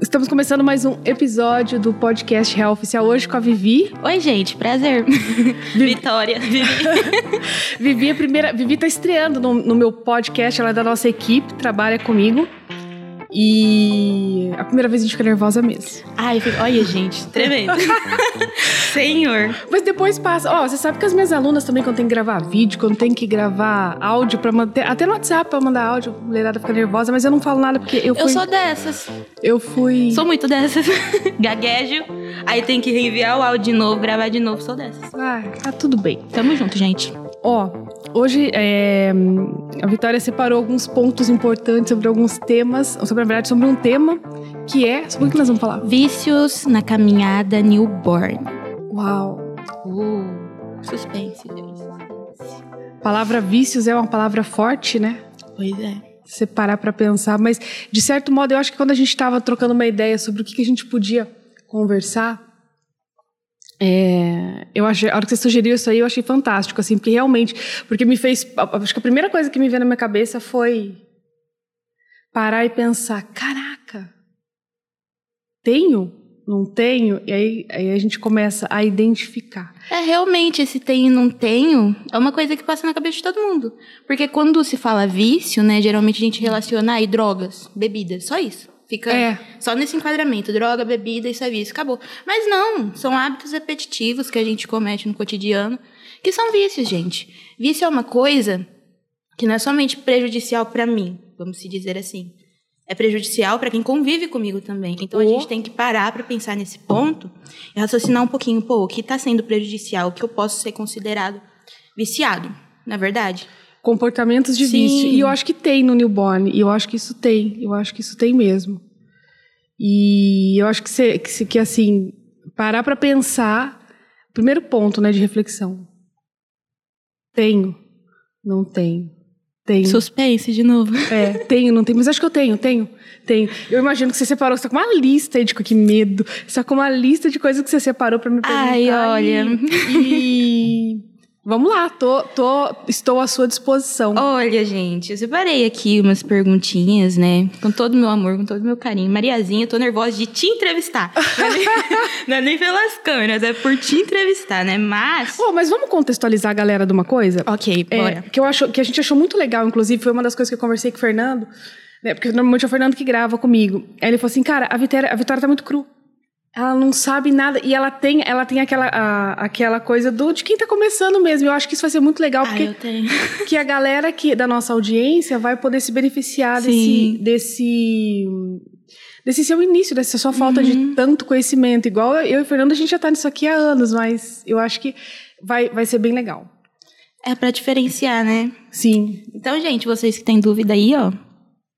Estamos começando mais um episódio do podcast Real Oficial hoje com a Vivi. Oi, gente, prazer. Vitória, Vivi. Vivi, a primeira, Vivi tá estreando no, no meu podcast, ela é da nossa equipe, trabalha comigo. E a primeira vez a gente fica nervosa mesmo. Ai, fico- olha, gente, tremendo. Senhor. Mas depois passa. Ó, você sabe que as minhas alunas também, quando tem que gravar vídeo, quando tem que gravar áudio pra manter. Até no WhatsApp pra mandar áudio, a mulherada fica nervosa, mas eu não falo nada porque eu fui. Eu sou dessas. Eu fui. Sou muito dessas. Gaguejo. Aí tem que reenviar o áudio de novo, gravar de novo. Sou dessas. Ah, tá tudo bem. Tamo junto, gente. Ó, hoje é, a Vitória separou alguns pontos importantes sobre alguns temas, ou sobre, na verdade, sobre um tema que é. Sobre o que nós vamos falar? Vícios na caminhada newborn. Uau! Uh, suspense. Suspense. Palavra vícios é uma palavra forte, né? Pois é. Você parar pra pensar, mas de certo modo eu acho que quando a gente estava trocando uma ideia sobre o que, que a gente podia conversar, é, eu achei, a hora que você sugeriu isso aí, eu achei fantástico, assim, porque realmente, porque me fez, acho que a primeira coisa que me veio na minha cabeça foi parar e pensar, caraca, tenho? Não tenho? E aí, aí a gente começa a identificar. É, realmente, esse tenho e não tenho é uma coisa que passa na cabeça de todo mundo. Porque quando se fala vício, né, geralmente a gente relaciona aí drogas, bebidas, só isso. Fica É. só nesse enquadramento, droga, bebida, é vício, acabou. Mas não, são hábitos repetitivos que a gente comete no cotidiano, que são vícios, gente. Vício é uma coisa que não é somente prejudicial pra mim, vamos se dizer assim. É prejudicial pra quem convive comigo também. Então a Oh. gente tem que parar pra pensar nesse ponto e raciocinar um pouquinho, pô, o que tá sendo prejudicial, o que eu posso ser considerado viciado, na verdade? Comportamentos de Sim. vício. E eu acho que tem no newborn. E eu acho que isso tem. Eu acho que isso tem mesmo. E eu acho que, você, que, que assim, parar para pensar. Primeiro ponto, né, de reflexão. Tenho. Não tenho. Tenho. Suspense de novo. É, tenho, não tenho. Mas acho que eu tenho, tenho. Tenho. Eu imagino que você separou, você tá com uma lista de que medo. Você tá com uma lista de coisas que você separou para me perguntar. Ai, olha. E. e- Vamos lá, tô, tô, estou à sua disposição. Olha, gente, eu separei aqui umas perguntinhas, né? Com todo o meu amor, com todo o meu carinho. Mariazinha, eu tô nervosa de te entrevistar. Não é nem, não é nem pelas câmeras, é por te entrevistar, né? Mas. Oh, mas vamos contextualizar a galera de uma coisa? Ok, É, bora. que, eu acho, que a gente achou muito legal, inclusive, foi uma das coisas que eu conversei com o Fernando, né? Porque normalmente é o Fernando que grava comigo. Aí ele falou assim, cara, a Vitória, a Vitória tá muito cru. Ela não sabe nada. E ela tem, ela tem aquela, a- aquela coisa do de quem tá começando mesmo. Eu acho que isso vai ser muito legal, Ai, porque eu tenho. que a galera que, da nossa audiência vai poder se beneficiar desse, Sim. desse, desse seu início, dessa sua falta de tanto conhecimento. Igual eu e o Fernando, a gente já tá nisso aqui há anos, mas eu acho que vai, vai ser bem legal. É pra diferenciar, né? Sim. Então, gente, vocês que têm dúvida aí, ó.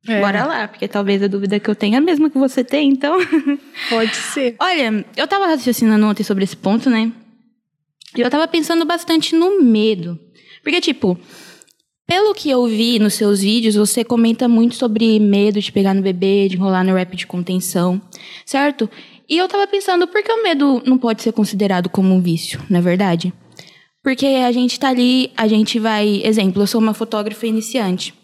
É, Bora lá, porque talvez a dúvida que eu tenha é a mesma que você tem, então. Pode ser. Olha, eu tava raciocinando ontem sobre esse ponto, né? E eu tava pensando bastante no medo. Porque, tipo, pelo que eu vi nos seus vídeos, você comenta muito sobre medo de pegar no bebê, de enrolar no rap de contenção, certo? E eu tava pensando, por que o medo não pode ser considerado como um vício, não é verdade? Porque a gente tá ali, a gente vai. Exemplo, eu sou uma fotógrafa iniciante.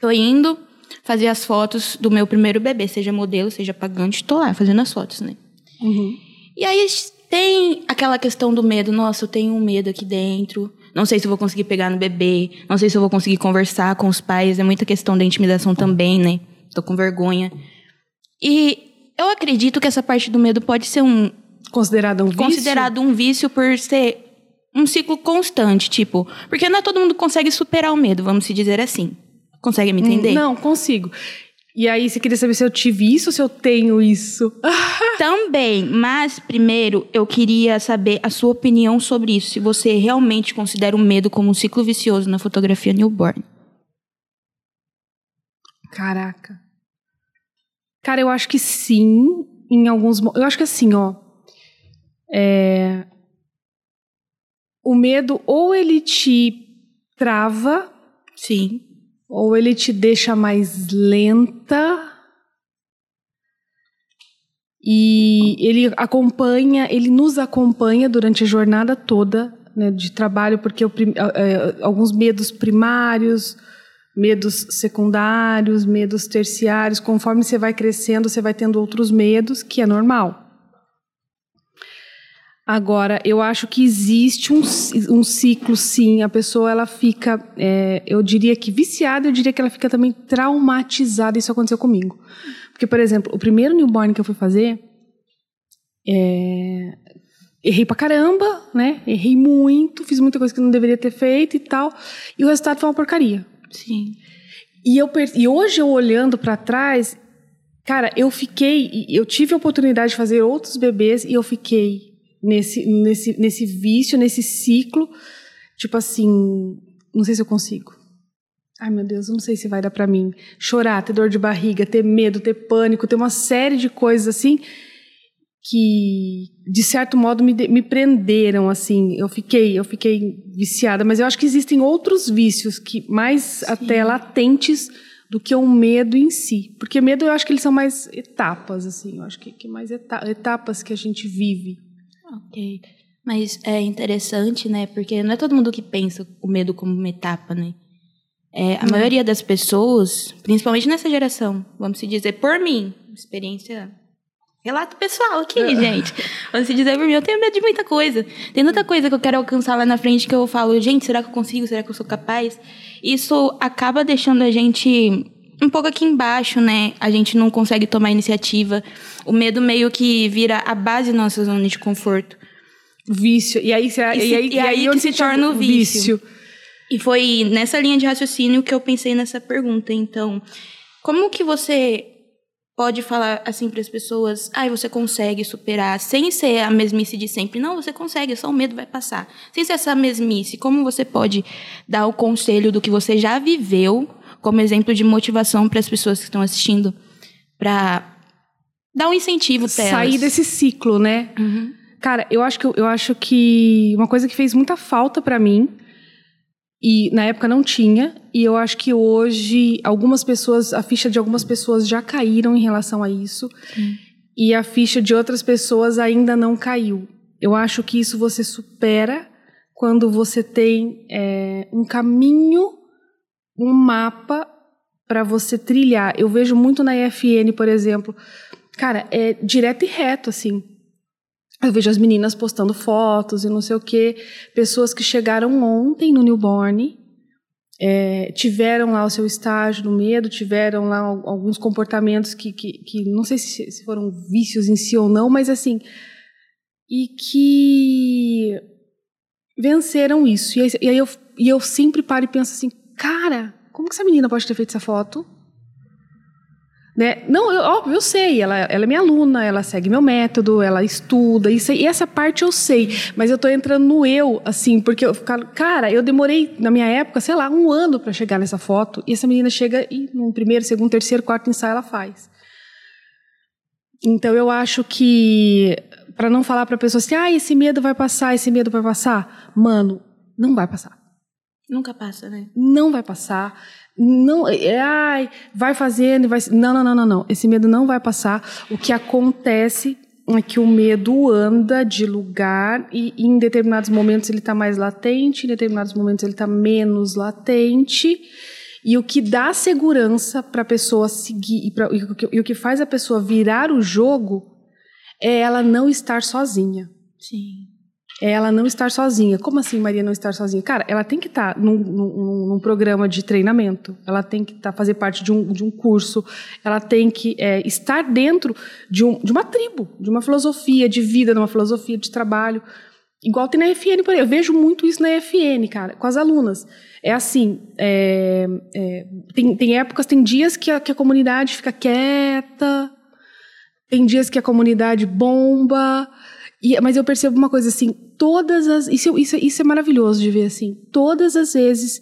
Tô indo fazer as fotos do meu primeiro bebê, seja modelo, seja pagante, tô lá fazendo as fotos, né? Uhum. E aí tem aquela questão do medo, nossa, eu tenho um medo aqui dentro. Não sei se eu vou conseguir pegar no bebê, não sei se eu vou conseguir conversar com os pais, é muita questão da intimidação também, né? Tô com vergonha. E eu acredito que essa parte do medo pode ser um Considerado um vício? considerado um vício por ser um ciclo constante, tipo, porque não é todo mundo consegue superar o medo, vamos se dizer assim. Consegue me entender? Não, consigo. E aí, você queria saber se eu tive isso ou se eu tenho isso? Também, mas primeiro eu queria saber a sua opinião sobre isso. Se você realmente considera o medo como um ciclo vicioso na fotografia newborn. Caraca. Cara, eu acho que sim, em alguns Eu acho que assim, ó. É... O medo ou ele te trava, Sim. Ou ele te deixa mais lenta. E ele acompanha, ele nos acompanha durante a jornada toda né, de trabalho, porque eu, é, alguns medos primários, medos secundários, medos terciários, conforme você vai crescendo, você vai tendo outros medos, que é normal. Agora, eu acho que existe um, um ciclo, sim. A pessoa ela fica, é, eu diria que viciada, eu diria que ela fica também traumatizada. Isso aconteceu comigo. Porque, por exemplo, o primeiro newborn que eu fui fazer, é, errei pra caramba, né? Errei muito, fiz muita coisa que não deveria ter feito e tal. E o resultado foi uma porcaria. Sim. E, eu, e hoje eu olhando para trás, cara, eu fiquei, eu tive a oportunidade de fazer outros bebês e eu fiquei nesse, nesse, nesse vício, nesse ciclo, tipo assim, não sei se eu consigo. Ai, meu Deus, não sei se vai dar para mim. Chorar, ter dor de barriga, ter medo, ter pânico, ter uma série de coisas assim que de certo modo me, me prenderam assim eu fiquei eu fiquei viciada mas eu acho que existem outros vícios que mais Sim. até latentes do que o medo em si porque medo eu acho que eles são mais etapas assim eu acho que, que mais etapas que a gente vive Ok. Mas é interessante, né? Porque não é todo mundo que pensa o medo como uma etapa, né? É, a hum. maioria das pessoas, principalmente nessa geração, vamos se dizer por mim, experiência relato pessoal aqui, gente. Vamos se dizer por mim, eu tenho medo de muita coisa. Tem tanta coisa que eu quero alcançar lá na frente que eu falo, gente, será que eu consigo? Será que eu sou capaz? Isso acaba deixando a gente um pouco aqui embaixo, né? A gente não consegue tomar iniciativa. O medo meio que vira a base da nossa zona de conforto. Vício. E aí, e, se, e aí, e aí, onde se torna o vício. vício. E foi nessa linha de raciocínio que eu pensei nessa pergunta. Então, como que você pode falar assim para as pessoas, ai, ah, você consegue superar, sem ser a mesmice de sempre. Não, você consegue, só o medo vai passar. Sem ser essa mesmice, como você pode dar o conselho do que você já viveu como exemplo de motivação para as pessoas que estão assistindo, para dar um incentivo para elas. Sair desse ciclo, né? Uhum. Cara, eu acho que eu acho que uma coisa que fez muita falta para mim e na época não tinha e eu acho que hoje algumas pessoas, a ficha de algumas pessoas já caíram em relação a isso e a ficha de outras pessoas ainda não caiu. Eu acho que isso você supera quando você tem é, um caminho um mapa para você trilhar. Eu vejo muito na EFN, por exemplo. Cara, é direto e reto, assim. Eu vejo as meninas postando fotos e não sei o quê. Pessoas que chegaram ontem no newborn, é, tiveram lá o seu estágio do medo, tiveram lá alguns comportamentos que, que, que não sei se, se, foram vícios em si ou não, mas assim. E que venceram isso. E aí, eu, e eu sempre paro e penso assim: cara, como que essa menina pode ter feito essa foto? Né? Não, eu, eu sei, ela, ela é minha aluna, ela segue meu método, ela estuda, isso, e essa parte eu sei, mas eu estou entrando no eu, assim, porque eu cara, eu demorei, na minha época, sei lá, um ano para chegar nessa foto, e essa menina chega e no primeiro, segundo, terceiro, quarto ensaio ela faz. Então eu acho que, para não falar para a pessoa assim, ah, esse medo vai passar, esse medo vai passar, mano, não vai passar. Nunca passa, né? Não vai passar. Não, é, ai, vai fazendo, vai. Não, não, não, não, não. Esse medo não vai passar. O que acontece é que o medo anda de lugar e em determinados momentos ele está mais latente, em determinados momentos ele está menos latente. E o que dá segurança para a pessoa seguir e, pra, e, e o que faz a pessoa virar o jogo é ela não estar sozinha. Sim é ela não estar sozinha. Como assim, Maria, não estar sozinha? Cara, ela tem que estar num, num, num programa de treinamento, ela tem que estar, fazer parte de um, de um curso, ela tem que é, estar dentro de, um, de uma tribo, de uma filosofia de vida, de uma filosofia de trabalho. Igual tem na FN, por aí. Eu vejo muito isso na FN, cara, com as alunas. É assim, é, é, tem, tem épocas, tem dias que a, que a comunidade fica quieta, tem dias que a comunidade bomba, e, mas eu percebo uma coisa assim, todas as. Isso, isso, isso é maravilhoso de ver assim. Todas as vezes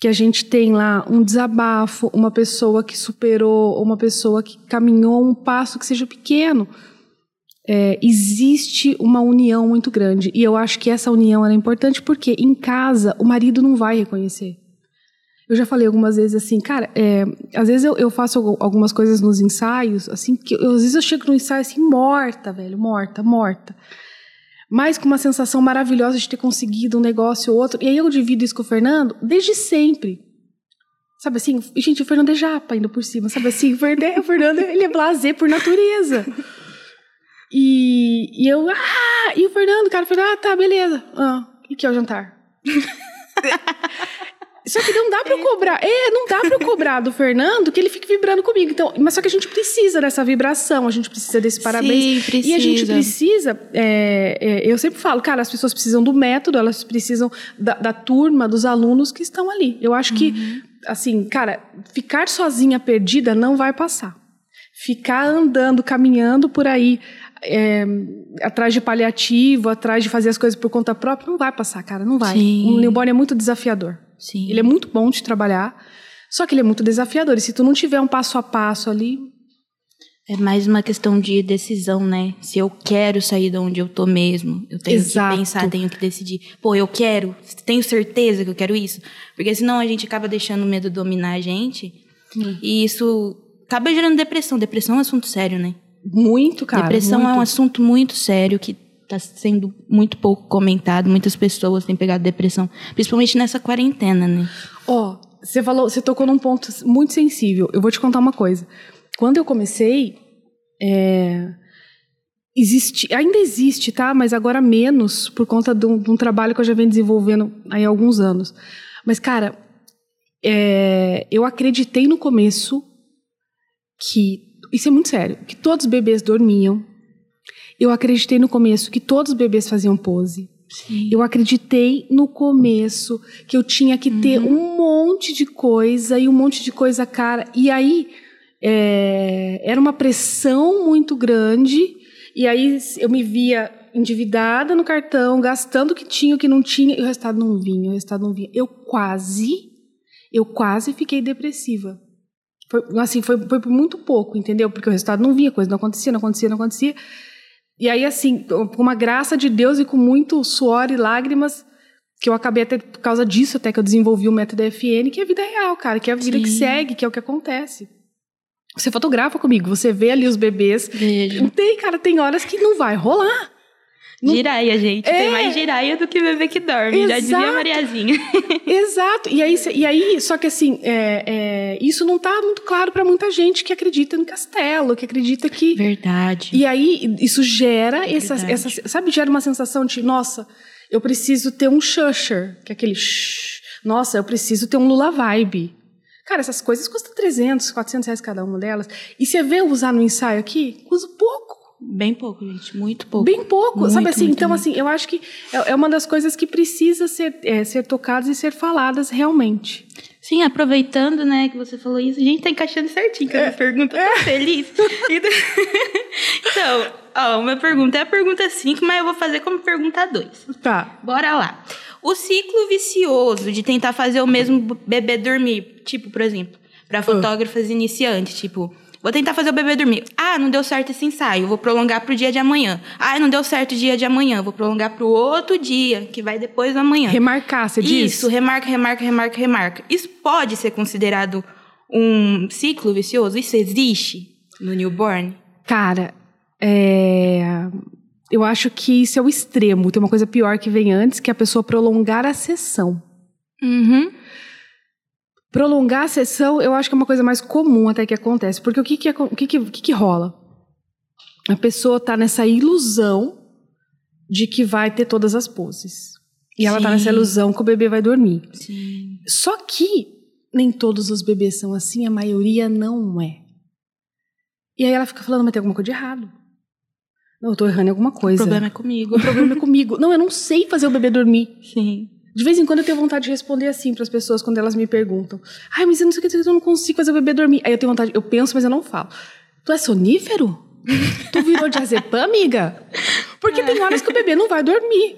que a gente tem lá um desabafo, uma pessoa que superou, uma pessoa que caminhou um passo que seja pequeno, é, existe uma união muito grande. E eu acho que essa união é importante porque em casa o marido não vai reconhecer. Eu já falei algumas vezes assim, cara, é, às vezes eu, eu, faço algumas coisas nos ensaios, assim, que eu, às vezes eu chego no ensaio assim, morta, velho, morta, morta. Mas com uma sensação maravilhosa de ter conseguido um negócio ou outro. E aí eu divido isso com o Fernando desde sempre. Sabe assim, gente, o Fernando é japa ainda por cima, sabe assim, o Fernando, o Fernando ele é blazer por natureza. E, e eu, ah, e o Fernando, cara, falei, ah, tá, beleza. Ah, o que é o jantar? Só que não dá pra eu cobrar. É, não dá pra eu cobrar do Fernando que ele fique vibrando comigo. Então, mas só que a gente precisa dessa vibração, a gente precisa desse parabéns. Sim, precisa. E a gente precisa. É, é, eu sempre falo, cara, as pessoas precisam do método, elas precisam da, da turma, dos alunos que estão ali. Eu acho uhum. que, assim, cara, ficar sozinha perdida não vai passar. Ficar andando, caminhando por aí. É, atrás de paliativo, atrás de fazer as coisas por conta própria, não vai passar, cara, não vai. Sim. Um newborn é muito desafiador. Sim. Ele é muito bom de trabalhar, só que ele é muito desafiador. E se tu não tiver um passo a passo ali. É mais uma questão de decisão, né? Se eu quero sair de onde eu tô mesmo, eu tenho Exato. que pensar, tenho que decidir. Pô, eu quero, tenho certeza que eu quero isso. Porque senão a gente acaba deixando o medo dominar a gente. Hum. E isso acaba gerando depressão. Depressão é um assunto sério, né? Muito, cara. Depressão muito. é um assunto muito sério que está sendo muito pouco comentado. Muitas pessoas têm pegado depressão, principalmente nessa quarentena, né? Ó, oh, você falou, você tocou num ponto muito sensível. Eu vou te contar uma coisa. Quando eu comecei, é, existe, ainda existe, tá? Mas agora menos por conta de um, de um, trabalho que eu já venho desenvolvendo há alguns anos. Mas cara, é, eu acreditei no começo que isso é muito sério, que todos os bebês dormiam, eu acreditei no começo que todos os bebês faziam pose. Sim. Eu acreditei no começo que eu tinha que ter uhum. um monte de coisa e um monte de coisa cara. E aí é, era uma pressão muito grande. E aí eu me via endividada no cartão, gastando o que tinha, o que não tinha, e o resultado não vinha, o resultado não vinha. Eu quase, eu quase fiquei depressiva. Foi, assim, foi, foi por muito pouco, entendeu? Porque o resultado não vinha, coisa não acontecia, não acontecia, não acontecia. E aí, assim, com uma graça de Deus e com muito suor e lágrimas, que eu acabei até por causa disso, até que eu desenvolvi o método FN, que é a vida real, cara, que é a vida Sim. que segue, que é o que acontece. Você fotografa comigo, você vê ali os bebês. Vejo. Tem, cara, tem horas que não vai rolar. Não... Giraia, gente. É... Tem mais giraia do que bebê que dorme. Exato. Já dizia Mariazinha. Exato. E aí, e aí só que assim, é, é, isso não está muito claro para muita gente que acredita no castelo, que acredita que. Verdade. E aí, isso gera é essa, essa. Sabe, gera uma sensação de, nossa, eu preciso ter um shusher, que é aquele. Shh, nossa, eu preciso ter um Lula Vibe. Cara, essas coisas custam 300, 400 reais cada uma delas. E você vê usar no ensaio aqui, custa pouco. Bem pouco, gente. Muito pouco. Bem pouco. Muito, sabe assim? Muito, então, muito. assim, eu acho que é, é, uma das coisas que precisa ser, é, ser tocadas e ser faladas realmente. Sim, aproveitando, né, que você falou isso, a gente tá encaixando certinho com a é, pergunta. É. Tô feliz. então, ó, uma pergunta é a pergunta 5, mas eu vou fazer como pergunta 2. Tá. Bora lá. O ciclo vicioso de tentar fazer o mesmo bebê dormir, tipo, por exemplo, para ah. fotógrafas uh. iniciantes, tipo, Vou tentar fazer o bebê dormir. Ah, não deu certo esse ensaio, vou prolongar para o dia de amanhã. Ah, não deu certo o dia de amanhã, vou prolongar para o outro dia, que vai depois do amanhã. Remarcar, você diz? Isso, remarca, remarca, remarca, remarca. Isso pode ser considerado um ciclo vicioso? Isso existe no newborn? Cara, é... eu acho que isso é o extremo. Tem uma coisa pior que vem antes, que é a pessoa prolongar a sessão. Uhum. Prolongar a sessão, eu acho que é uma coisa mais comum até que acontece. Porque o que, que, o que, que, o que, que rola? A pessoa está nessa ilusão de que vai ter todas as poses. E ela está nessa ilusão que o bebê vai dormir. Sim. Só que nem todos os bebês são assim, a maioria não é. E aí ela fica falando, mas tem alguma coisa de errado. Não, eu tô errando em alguma coisa. O problema é comigo. O problema é comigo. Não, eu não sei fazer o bebê dormir. Sim. De vez em quando eu tenho vontade de responder assim para as pessoas quando elas me perguntam. Ai, mas eu não sei o que, eu não consigo fazer o bebê dormir. Aí eu tenho vontade, eu penso, mas eu não falo. Tu é sonífero? tu virou diazepam, amiga? Porque é. tem horas que o bebê não vai dormir.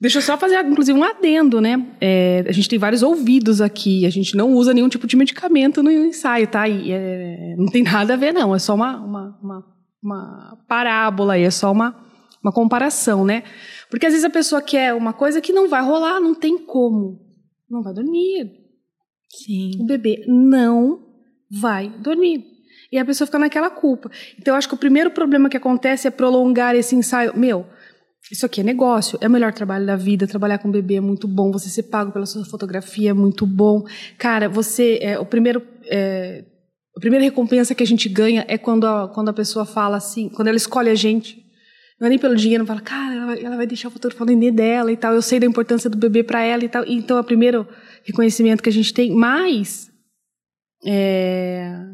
Deixa eu só fazer, inclusive, um adendo, né? É, a gente tem vários ouvidos aqui, a gente não usa nenhum tipo de medicamento no ensaio, tá? E, é, não tem nada a ver, não. É só uma, uma, uma, uma parábola aí, é só uma, uma comparação, né? Porque às vezes a pessoa quer uma coisa que não vai rolar, não tem como. Não vai dormir. Sim. O bebê não vai dormir. E a pessoa fica naquela culpa. Então, eu acho que o primeiro problema que acontece é prolongar esse ensaio. Meu, isso aqui é negócio, é o melhor trabalho da vida. Trabalhar com bebê é muito bom. Você ser pago pela sua fotografia é muito bom. Cara, você. É, o primeiro. É, a primeira recompensa que a gente ganha é quando a, quando a pessoa fala assim, quando ela escolhe a gente. Não é nem pelo dinheiro, fala, cara, ela vai, ela vai deixar o fotógrafo vender dela e tal. Eu sei da importância do bebê para ela e tal. Então, é o primeiro reconhecimento que a gente tem. Mas. É,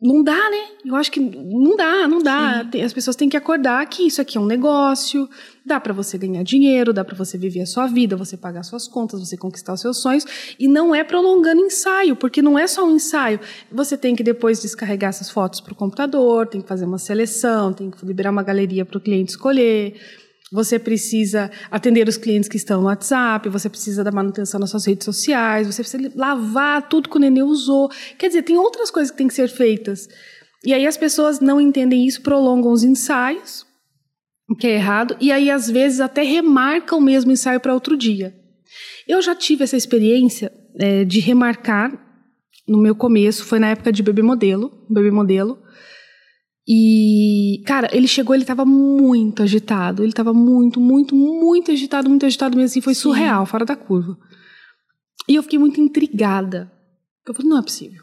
não dá, né? Eu acho que não dá, não dá. Sim. As pessoas têm que acordar que isso aqui é um negócio, dá para você ganhar dinheiro, dá para você viver a sua vida, você pagar suas contas, você conquistar os seus sonhos e não é prolongando ensaio, porque não é só um ensaio. Você tem que depois descarregar essas fotos para o computador, tem que fazer uma seleção, tem que liberar uma galeria para o cliente escolher você precisa atender os clientes que estão no WhatsApp, você precisa da manutenção das suas redes sociais, você precisa lavar tudo que o nenê usou. Quer dizer, tem outras coisas que têm que ser feitas. E aí as pessoas não entendem isso, prolongam os ensaios, o que é errado, e aí às vezes até remarcam o mesmo ensaio para outro dia. Eu já tive essa experiência é, de remarcar no meu começo, foi na época de bebê modelo, bebê modelo, e, cara, ele chegou, ele tava muito agitado. Ele tava muito, muito, muito agitado, muito agitado mesmo. Assim, foi Sim. surreal, fora da curva. E eu fiquei muito intrigada. Eu falei, não é possível.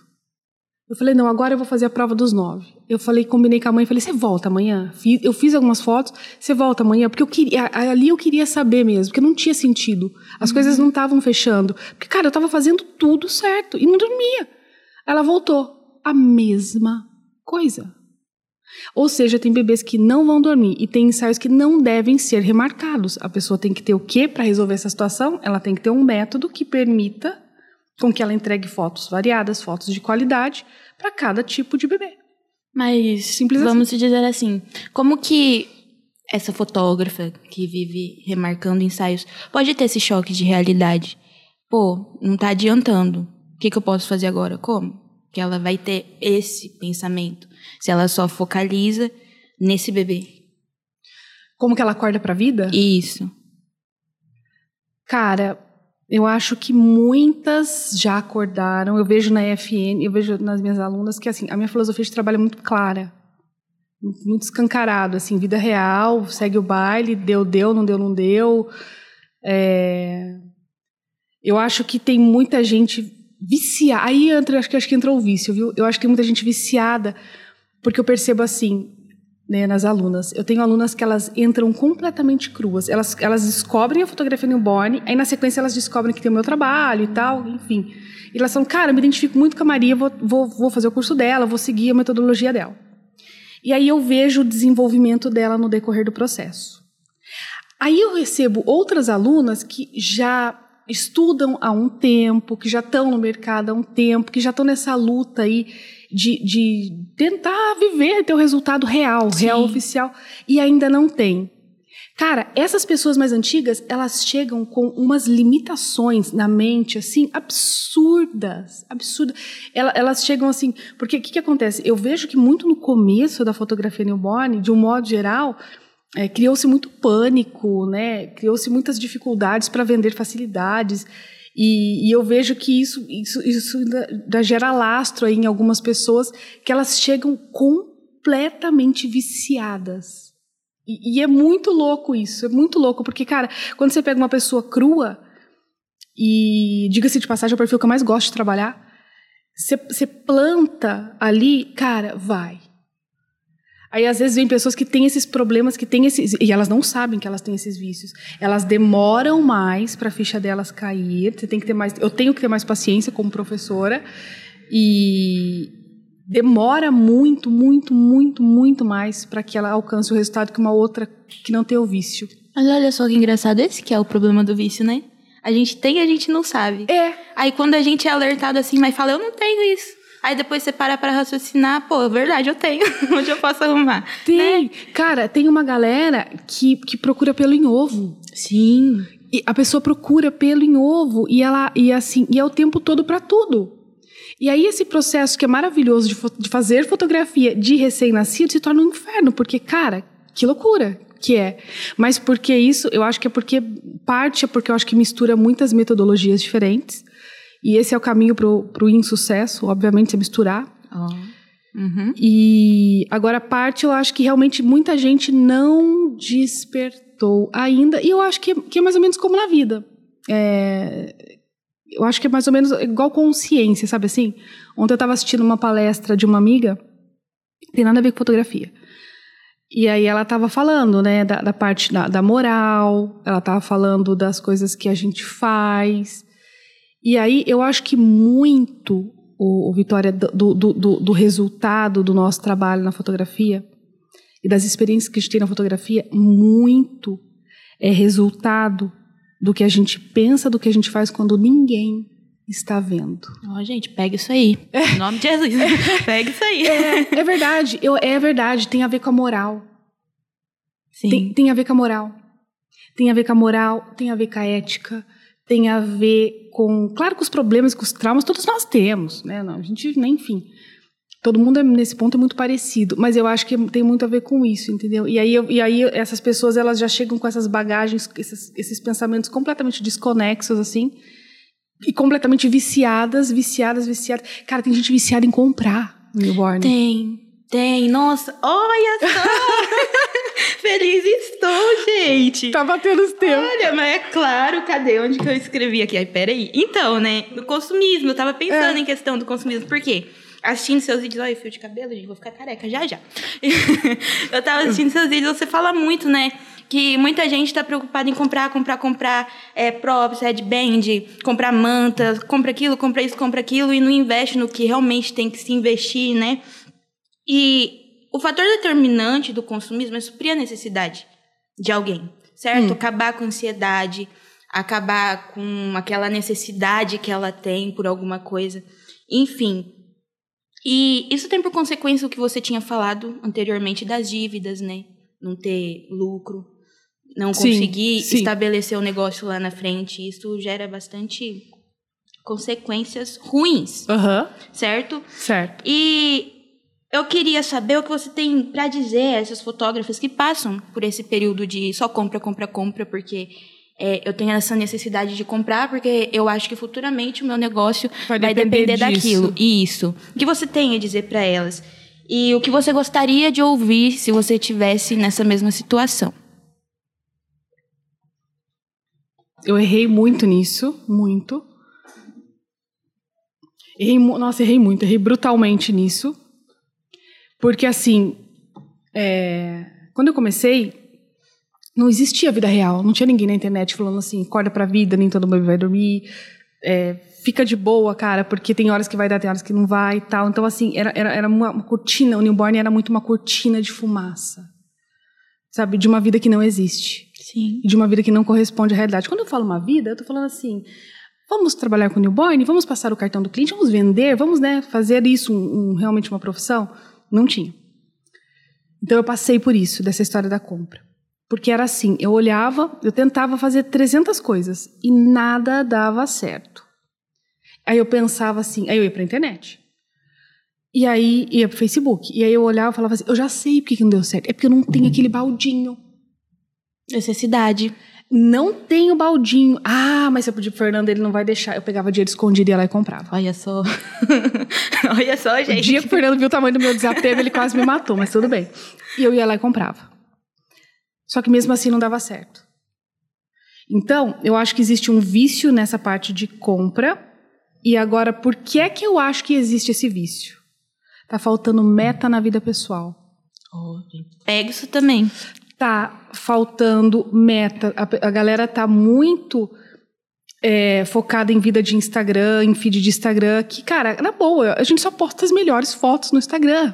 Eu falei, não, agora eu vou fazer a prova dos nove. Eu falei, combinei com a mãe, falei, você volta amanhã? Eu fiz algumas fotos, você volta amanhã? Porque eu queria, ali eu queria saber mesmo, porque não tinha sentido. As uhum. coisas não estavam fechando. Porque, cara, eu tava fazendo tudo certo e não dormia. Ela voltou. A mesma coisa. Ou seja, tem bebês que não vão dormir e tem ensaios que não devem ser remarcados. A pessoa tem que ter o quê para resolver essa situação? Ela tem que ter um método que permita com que ela entregue fotos variadas, fotos de qualidade para cada tipo de bebê. Mas Simples vamos assim. dizer assim, como que essa fotógrafa que vive remarcando ensaios pode ter esse choque de realidade? Pô, não está adiantando. O que, que eu posso fazer agora? Como? que ela vai ter esse pensamento se ela só focaliza nesse bebê. Como que ela acorda para a vida? Isso. Cara, eu acho que muitas já acordaram. Eu vejo na EFN, eu vejo nas minhas alunas que assim, a minha filosofia de trabalho é muito clara. Muito escancarado, assim, vida real, segue o baile, deu, deu, não deu, não deu. É... Eu acho que tem muita gente viciada. Aí entra, acho que acho que entrou o vício, viu? Eu acho que tem muita gente viciada, porque eu percebo assim, né, nas alunas. Eu tenho alunas que elas entram completamente cruas. Elas, elas descobrem a fotografia newborn, aí na sequência elas descobrem que tem o meu trabalho e tal, enfim. E elas falam, cara, eu me identifico muito com a Maria, vou, vou, vou fazer o curso dela, vou seguir a metodologia dela. E aí eu vejo o desenvolvimento dela no decorrer do processo. Aí eu recebo outras alunas que já estudam há um tempo, que já estão no mercado há um tempo, que já estão nessa luta aí de, de tentar viver, ter o resultado real, Sim. real oficial, e ainda não tem. Cara, essas pessoas mais antigas, elas chegam com umas limitações na mente, assim, absurdas, absurdas. Elas chegam assim, porque o que, que acontece? Eu vejo que muito no começo da fotografia newborn, de um modo geral, é, criou-se muito pânico, né? Criou-se muitas dificuldades para vender facilidades. E, e, eu vejo que isso, isso, isso ainda, gera lastro em algumas pessoas que elas chegam completamente viciadas. E, e, é muito louco isso, é muito louco, porque, cara, quando você pega uma pessoa crua, e diga-se de passagem, é o perfil que eu mais gosto de trabalhar, você, você planta ali, cara, vai. Aí às vezes vem pessoas que têm esses problemas, que têm esses e elas não sabem que elas têm esses vícios. Elas demoram mais para a ficha delas cair. Você tem que ter mais, eu tenho que ter mais paciência como professora e demora muito, muito, muito, muito mais para que ela alcance o resultado que uma outra que não tem o vício. Mas olha só que engraçado, esse que é o problema do vício, né? A gente tem e a gente não sabe. É. Aí quando a gente é alertado assim, mas fala, eu não tenho isso. Aí depois você para pra raciocinar, pô, é verdade, eu tenho. Onde eu posso arrumar? Tem. Né? Cara, tem uma galera que, que procura pelo em ovo. Sim. E a pessoa procura pelo em ovo e ela e assim, e é o tempo todo para tudo. E aí esse processo que é maravilhoso de, de fazer fotografia de recém-nascido se torna um inferno, porque cara, que loucura que é. Mas porque isso, eu acho que é porque parte é porque eu acho que mistura muitas metodologias diferentes E esse é o caminho pro, pro insucesso, obviamente, se misturar. Oh. Uhum. E agora a parte eu acho que realmente muita gente não despertou ainda. E eu acho que, que é mais ou menos como na vida. É, eu acho que é mais ou menos igual consciência, sabe assim? Ontem eu estava assistindo uma palestra de uma amiga, tem nada a ver com fotografia. E aí ela estava falando, né, da, da parte da, da, moral, ela estava falando das coisas que a gente faz. E aí eu acho que muito, o, o Vitória, do, do, do, do resultado do nosso trabalho na fotografia e das experiências que a gente tem na fotografia, muito é resultado do que a gente pensa, do que a gente faz quando ninguém está vendo. Ó, oh, gente, pega isso aí. É. Em nome de Jesus. pega isso aí. É, é verdade. Eu, é verdade. Tem a ver com a moral. Sim. Tem, tem a ver com a moral. Tem a ver com a moral, tem a ver com a ética, tem a ver com. Claro, com os problemas, com os traumas, todos nós temos, né? Não, a gente, nem enfim. Todo mundo é, nesse ponto é muito parecido, mas eu acho que tem muito a ver com isso, entendeu? E aí, e aí essas pessoas elas já chegam com essas bagagens, esses, esses pensamentos completamente desconexos, assim, e completamente viciadas, viciadas, viciadas. Cara, tem gente viciada em comprar newborn. Tem, tem. Nossa, olha só! Feliz estou, gente! Tá batendo os teus. Olha, mas é claro, cadê? Onde que eu escrevi aqui? Ai, peraí. Então, né, no consumismo, eu tava pensando é. em questão do consumismo. Por quê? assistindo seus vídeos, olha, fio de cabelo, gente, vou ficar careca já já. eu tava assistindo seus vídeos, você fala muito, né? Que muita gente está preocupada em comprar, comprar, comprar é, props, headband, comprar manta, compra aquilo, compra isso, compra aquilo e não investe no que realmente tem que se investir, né? E o fator determinante do consumismo é suprir a necessidade de alguém, certo? Hum. Acabar com a ansiedade, acabar com aquela necessidade que ela tem por alguma coisa. Enfim, e isso tem por consequência o que você tinha falado anteriormente das dívidas, né? Não ter lucro, não conseguir sim, sim. estabelecer o negócio lá na frente. Isso gera bastante consequências ruins. Uhum. Certo? Certo. E eu queria saber o que você tem para dizer a essas fotógrafas que passam por esse período de só compra, compra, compra, porque é, eu tenho essa necessidade de comprar porque eu acho que futuramente o meu negócio vai, vai depender, depender daquilo. Isso. O que você tem a dizer para elas? E o que você gostaria de ouvir se você tivesse nessa mesma situação? Eu errei muito nisso, muito. Errei, nossa, errei muito, errei brutalmente nisso. Porque assim, é, quando eu comecei, não existia vida real. Não tinha ninguém na internet falando assim, acorda pra vida, nem todo mundo vai dormir. É, fica de boa, cara, porque tem horas que vai dar, tem horas que não vai e tal. Então, assim, era, era, era uma, uma cortina, o newborn era muito uma cortina de fumaça. Sabe? De uma vida que não existe. Sim. De uma vida que não corresponde à realidade. Quando eu falo uma vida, eu tô falando assim, vamos trabalhar com newborn, vamos passar o cartão do cliente, vamos vender, vamos, né, fazer isso um, um, realmente uma profissão. Não tinha. Então, eu passei por isso, dessa história da compra. Porque era assim, eu olhava, eu tentava fazer 300 coisas e nada dava certo. Aí eu pensava assim, aí eu ia para a internet. E aí ia para o Facebook. E aí eu olhava e falava assim, eu já sei por que não deu certo. É porque eu não tenho aquele baldinho. Necessidade. Não tenho baldinho. Ah, mas se eu pedir pro Fernando, ele não vai deixar. Eu pegava dinheiro escondido e ia lá e comprava. Olha só. Olha só, gente. O dia que o Fernando viu o tamanho do meu desapego, ele quase me matou, mas tudo bem. E eu ia lá e comprava. Só que mesmo assim não dava certo. Então, eu acho que existe um vício nessa parte de compra. E agora, por que é que eu acho que existe esse vício? Tá faltando meta na vida pessoal. Oh, pega isso também. Tá faltando meta. A, a galera tá muito é, focada em vida de Instagram, em feed de Instagram. Que, cara, na boa, a gente só posta as melhores fotos no Instagram.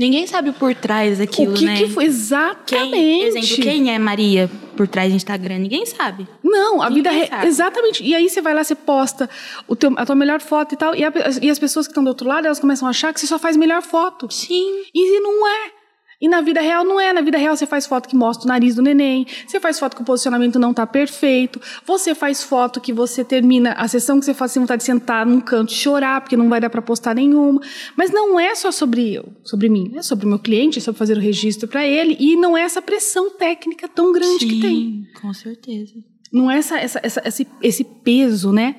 Ninguém sabe por trás daquilo, o que né? Que foi exatamente. Quem, exemplo, quem é Maria por trás do Instagram? Ninguém sabe. Não, a Ninguém vida re... exatamente. E aí você vai lá, você posta o teu, a tua melhor foto e tal, e, a, e as pessoas que estão do outro lado, elas começam a achar que você só faz melhor foto. Sim. E não é. E na vida real não é. Na vida real você faz foto que mostra o nariz do neném, você faz foto que o posicionamento não está perfeito, você faz foto que você termina a sessão que você faz sem vontade de sentar num canto e chorar, porque não vai dar para postar nenhuma. Mas não é só sobre eu, sobre mim, é sobre o meu cliente, é sobre fazer o registro para ele, e não é essa pressão técnica tão grande Sim, que tem. com certeza. Não é essa, essa, essa, esse, esse peso, né?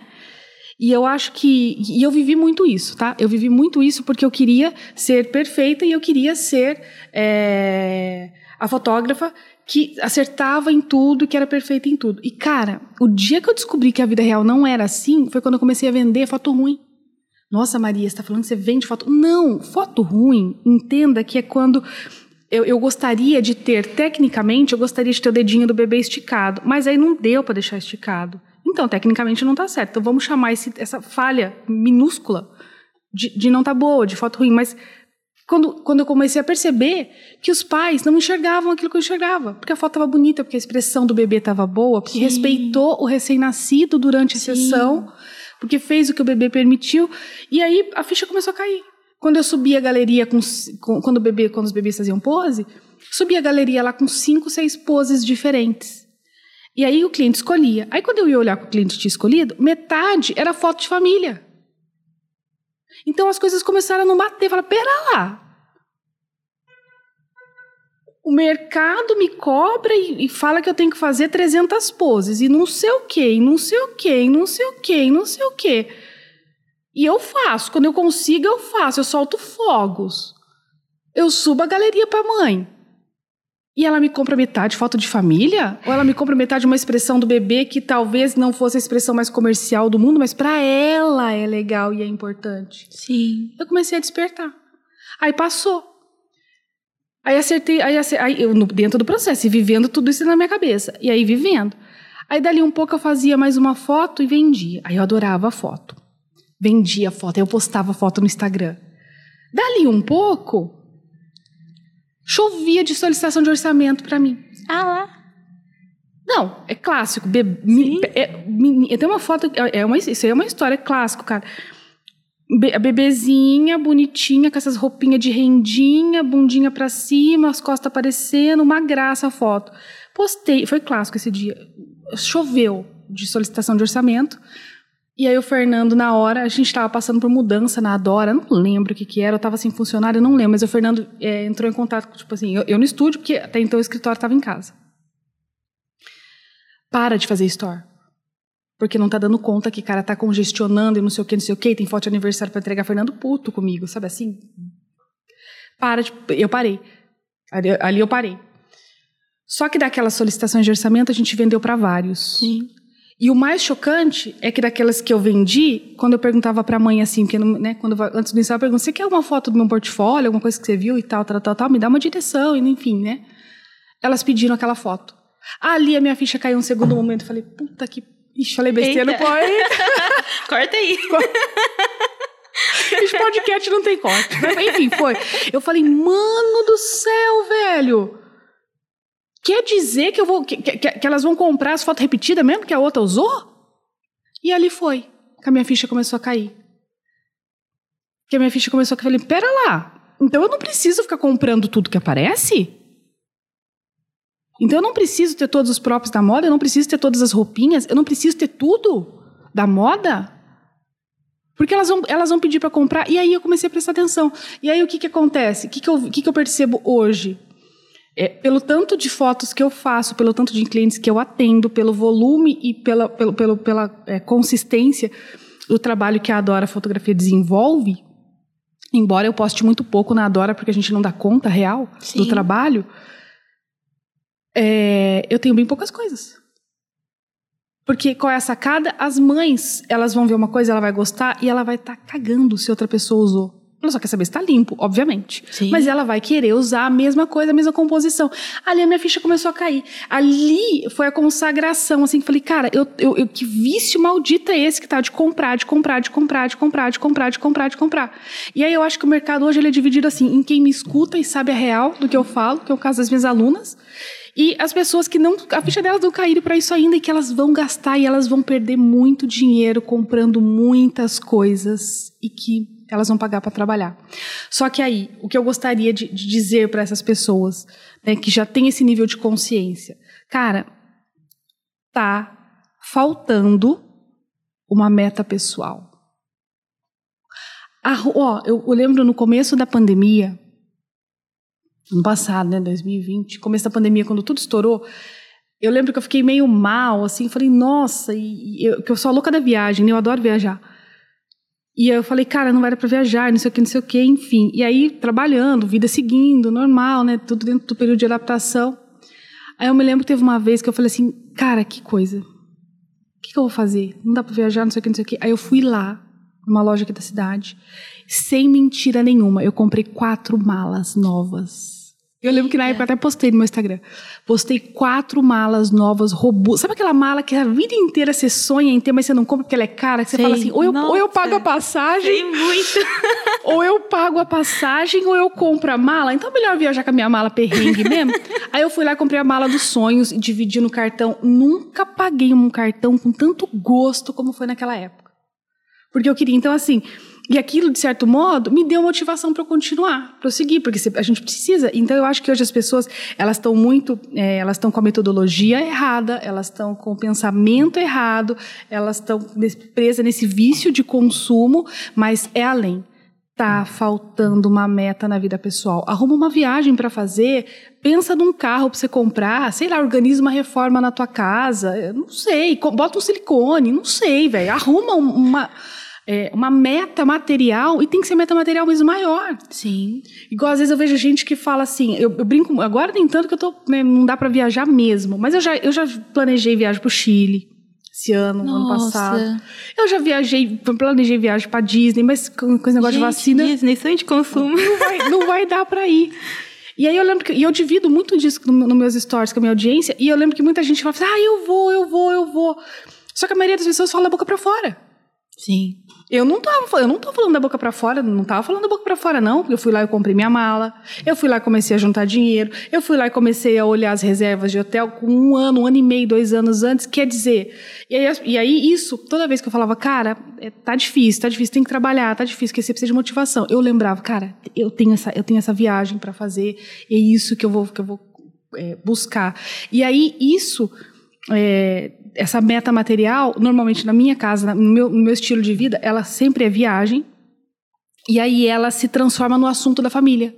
E eu acho que. E eu vivi muito isso, tá? Eu vivi muito isso porque eu queria ser perfeita e eu queria ser é, a fotógrafa que acertava em tudo, que era perfeita em tudo. E, cara, o dia que eu descobri que a vida real não era assim, foi quando eu comecei a vender foto ruim. Nossa, Maria, você está falando que você vende foto. Não, foto ruim, entenda que é quando. Eu, eu, gostaria de ter, tecnicamente, eu gostaria de ter o dedinho do bebê esticado, mas aí não deu para deixar esticado. Então, tecnicamente não está certo. Então, vamos chamar esse, essa falha minúscula de, de não estar tá boa, de foto ruim. Mas quando, quando eu comecei a perceber que os pais não enxergavam aquilo que eu enxergava, porque a foto estava bonita, porque a expressão do bebê estava boa, porque Sim. respeitou o recém-nascido durante a Sim. sessão, porque fez o que o bebê permitiu. E aí a ficha começou a cair. Quando eu subia a galeria com, com quando o bebê, quando os bebês faziam pose, subia a galeria lá com cinco, seis poses diferentes. E aí o cliente escolhia. Aí quando eu ia olhar que o cliente tinha escolhido, metade era foto de família. Então as coisas começaram a não bater. Fala, pera lá. O mercado me cobra e, e, fala que eu tenho que fazer 300 poses e não sei o quê, e não sei o quê, e não sei o quê, e não sei o quê. E eu faço. Quando eu consigo, eu faço. Eu solto fogos. Eu subo a galeria para mãe. E ela me compra metade foto de família? Ou ela me compra metade uma expressão do bebê que talvez não fosse a expressão mais comercial do mundo, mas para ela é legal e é importante? Sim. Eu comecei a despertar. Aí passou. Aí acertei, aí, acertei, aí eu, dentro do processo, e vivendo tudo isso na minha cabeça. E aí vivendo. Aí dali um pouco eu fazia mais uma foto e vendia. Aí eu adorava a foto. Vendia a foto, aí eu postava a foto no Instagram. Dali um pouco, chovia de solicitação de orçamento para mim. Ah lá. Não, é clássico. Be mi, é, tenho uma foto, é, é uma, isso aí é uma história clássico, cara. Be, a bebezinha, bonitinha, com essas roupinhas de rendinha, bundinha para cima, as costas aparecendo, uma graça a foto. Postei, foi clássico esse dia. Choveu de solicitação de orçamento. E aí o Fernando, na hora, a gente estava passando por mudança na Adora, não lembro o que que era, eu estava sem funcionário, não lembro, mas o Fernando é, entrou em contato, tipo assim, eu, eu no estúdio, porque até então o escritório estava em casa. Para de fazer store. Porque não tá dando conta que, cara, tá congestionando e não sei o que, não sei o que, tem foto de aniversário para entregar, Fernando puto comigo, sabe assim? Para de... Eu parei. Ali, ali eu parei. Só que daquelas solicitações de orçamento a gente vendeu para vários. Sim. E o mais chocante é que daquelas que eu vendi, quando eu perguntava para a mãe assim, porque né, quando eu, antes do ensaio eu pergunto, você quer uma foto do meu portfólio, alguma coisa que você viu e tal, tal, tal, tal, me dá uma direção, e enfim, né? Elas pediram aquela foto. Ali a minha ficha caiu um segundo momento, eu falei, puta que... Ixi, falei besteira, pô. Corta aí. Esse podcast não tem corte. Enfim, foi. Eu falei, mano do céu, velho. Quer dizer que, eu vou, que, que, que elas vão comprar as fotos repetidas mesmo que a outra usou? E ali foi que a minha ficha começou a cair. Que a minha ficha começou a cair. Eu falei, pera lá, então eu não preciso ficar comprando tudo que aparece? Então eu não preciso ter todos os próprios da moda, eu não preciso ter todas as roupinhas, eu não preciso ter tudo da moda? Porque elas vão, elas vão pedir para comprar. E aí eu comecei a prestar atenção. E aí o que, que acontece? O que, que, eu, que, que eu percebo hoje? É, pelo tanto de fotos que eu faço, pelo tanto de clientes que eu atendo, pelo volume e pela, pelo, pelo, pela é, consistência do trabalho que a Adora Fotografia desenvolve, embora eu poste muito pouco na Adora porque a gente não dá conta real Sim. do trabalho, é, eu tenho bem poucas coisas. Porque qual é a sacada? As mães, elas vão ver uma coisa, ela vai gostar e ela vai estar tá cagando se outra pessoa usou. Ela só quer saber se está limpo, obviamente. Sim. Mas ela vai querer usar a mesma coisa, a mesma composição. Ali a minha ficha começou a cair. Ali foi a consagração, assim, que falei, cara, eu, eu, eu, que vício maldito é esse que tá de comprar, de comprar, de comprar, de comprar, de comprar, de comprar, de comprar. E aí eu acho que o mercado hoje ele é dividido assim, em quem me escuta e sabe a real do que eu falo, que é o caso das minhas alunas, e as pessoas que não. A ficha delas não caíram para isso ainda e que elas vão gastar e elas vão perder muito dinheiro comprando muitas coisas e que elas vão pagar para trabalhar. Só que aí, o que eu gostaria de, de dizer para essas pessoas, né, que já têm esse nível de consciência, cara, tá faltando uma meta pessoal. Ah, ó, eu, eu lembro no começo da pandemia, ano passado, né, 2020, começo da pandemia, quando tudo estourou, eu lembro que eu fiquei meio mal, assim, falei, nossa, e, e eu, que eu sou a louca da viagem, né, eu adoro viajar. E eu falei, cara, não vai dar pra viajar, não sei o que, não sei o que, enfim. E aí, trabalhando, vida seguindo, normal, né? Tudo dentro do período de adaptação. Aí eu me lembro que teve uma vez que eu falei assim, cara, que coisa. O que, que eu vou fazer? Não dá pra viajar, não sei o que, não sei o que. Aí eu fui lá, numa loja aqui da cidade, sem mentira nenhuma. Eu comprei quatro malas novas eu lembro que na época até postei no meu Instagram. Postei quatro malas novas, robustas. Sabe aquela mala que a vida inteira você sonha em ter, mas você não compra porque ela é cara? Que você Sim. fala assim, ou eu, ou eu pago a passagem. Tem muito. ou eu pago a passagem, ou eu compro a mala. Então é melhor viajar com a minha mala perrengue mesmo. Aí eu fui lá e comprei a mala dos sonhos e dividi no cartão. Nunca paguei um cartão com tanto gosto como foi naquela época. Porque eu queria. Então, assim, e aquilo, de certo modo, me deu motivação para eu continuar, prosseguir, porque a gente precisa. Então, eu acho que hoje as pessoas, elas estão muito, é, elas estão com a metodologia errada, elas estão com o pensamento errado, elas estão presas nesse vício de consumo, mas é além. Tá faltando uma meta na vida pessoal. Arruma uma viagem para fazer, pensa num carro para você comprar, sei lá, organiza uma reforma na tua casa, não sei, bota um silicone, não sei, velho. Arruma uma é, uma meta material e tem que ser meta material mesmo maior. Sim. Igual às vezes eu vejo gente que fala assim, eu, eu brinco, agora nem tanto que eu tô, né, não dá para viajar mesmo, mas eu já, eu já planejei viagem pro Chile esse ano, Nossa. ano passado. Eu já viajei, planejei viagem para Disney, mas com, com esse negócio gente, de vacina. Disney, sonho de consumo. Não vai, não vai dar para ir. E aí eu lembro que. E eu divido muito disso nos no meus stories com a minha audiência. E eu lembro que muita gente fala assim: ah, eu vou, eu vou, eu vou. Só que a maioria das pessoas fala da boca para fora. Sim. Eu não tava, eu não falando da boca para fora, não tava falando da boca para fora não. Eu fui lá e comprei minha mala. Eu fui lá e comecei a juntar dinheiro. Eu fui lá e comecei a olhar as reservas de hotel com um ano, um ano e meio, dois anos antes. Quer dizer, e aí, e aí isso, toda vez que eu falava, cara, é, tá difícil, tá difícil, tem que trabalhar, tá difícil, porque você precisa de motivação. Eu lembrava, cara, eu tenho essa, eu tenho essa viagem para fazer, é isso que eu vou, que eu vou é, buscar. E aí isso é, essa meta material, normalmente na minha casa, no meu, no meu estilo de vida, ela sempre é viagem. E aí ela se transforma no assunto da família.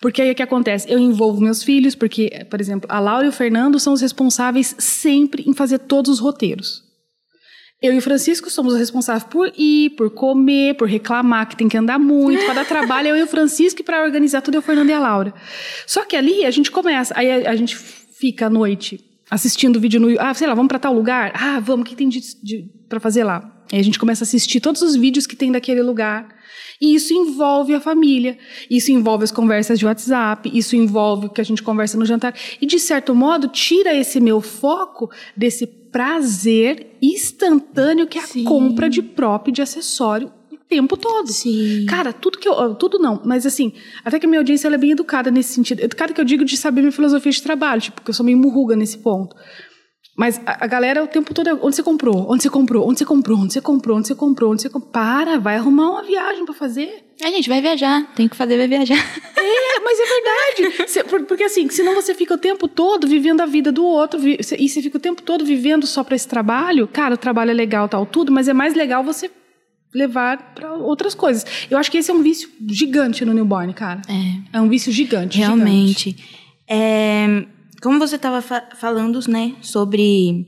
Porque aí o que acontece? Eu envolvo meus filhos, porque, por exemplo, a Laura e o Fernando são os responsáveis sempre em fazer todos os roteiros. Eu e o Francisco somos os responsáveis por ir, por comer, por reclamar que tem que andar muito, para dar trabalho. Eu e o Francisco, e para organizar tudo é o Fernando e a Laura. Só que ali a gente começa, aí a, a gente fica à noite assistindo vídeo no ah sei lá vamos para tal lugar? Ah vamos o que tem de, de para fazer lá? Aí a gente começa a assistir todos os vídeos que tem daquele lugar. E isso envolve a família isso envolve as conversas de WhatsApp isso envolve o que a gente conversa no jantar. E de certo modo tira esse meu foco desse prazer instantâneo que é a Sim. compra de próprio de acessório tempo todo. Sim. Cara, tudo que eu. Tudo não, mas assim, até que a minha audiência é bem educada nesse sentido. Educada que eu digo de saber minha filosofia de trabalho, tipo, porque eu sou meio murruga nesse ponto. Mas a, a, galera o tempo todo é, onde você comprou? Onde você comprou? Onde você comprou? Onde você comprou? Onde você comprou? Onde você comprou? Para, vai arrumar uma viagem para fazer. A gente vai viajar, tem que fazer, vai viajar. É, mas é verdade. porque assim, senão você fica o tempo todo vivendo a vida do outro e você fica o tempo todo vivendo só para esse trabalho. Cara, o trabalho é legal, tal, tudo, mas é mais legal você levar para outras coisas. Eu acho que esse é um vício gigante no newborn, cara. É. É um vício gigante. Realmente. Gigante. É, como você estava fa falando, né, sobre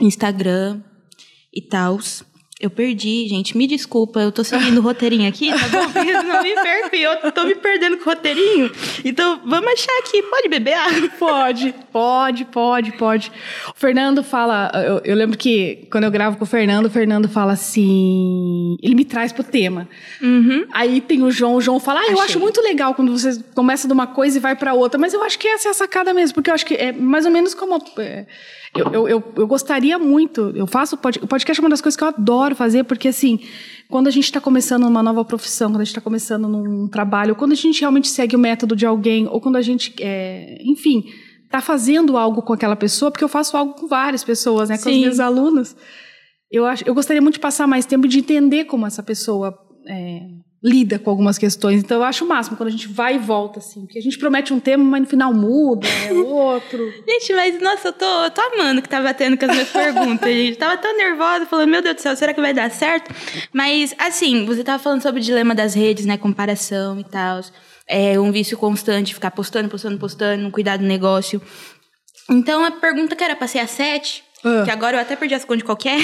Instagram e tal. Eu perdi, gente. Me desculpa, eu tô seguindo o roteirinho aqui, tá bom? Eu não me perco, eu tô me perdendo com o roteirinho. Então, vamos achar aqui. Pode beber água? Pode, pode, pode, pode. O Fernando fala. Eu, eu, lembro que quando eu gravo com o Fernando, o Fernando fala assim. Ele me traz pro tema. Uhum. Aí tem o João, o João fala: Ah, eu Achei. acho muito legal quando você começa de uma coisa e vai para outra. Mas eu acho que essa é a sacada mesmo, porque eu acho que é mais ou menos como. É, eu, eu, eu, eu, gostaria muito, eu faço podcast, o podcast é uma das coisas que eu adoro fazer, porque assim, quando a gente está começando uma nova profissão, quando a gente está começando num trabalho, quando a gente realmente segue o método de alguém, ou quando a gente, é, enfim, está fazendo algo com aquela pessoa, porque eu faço algo com várias pessoas, né, com Sim. os meus alunos, eu, acho, eu gostaria muito de passar mais tempo de entender como essa pessoa é, lida com algumas questões. Então eu acho o máximo quando a gente vai e volta, assim. Porque a gente promete um tema, mas no final muda, é outro. gente, mas nossa, eu tô, eu tô amando que tá batendo com as minhas perguntas, gente. Tava tão nervosa, falando, meu Deus do céu, será que vai dar certo? Mas, assim, você tava falando sobre o dilema das redes, né? Comparação e tal. É um vício constante, ficar postando, postando, postando, não cuidar do negócio. Então a pergunta que era pra ser a sete que agora eu até perdi as contas de qualquer,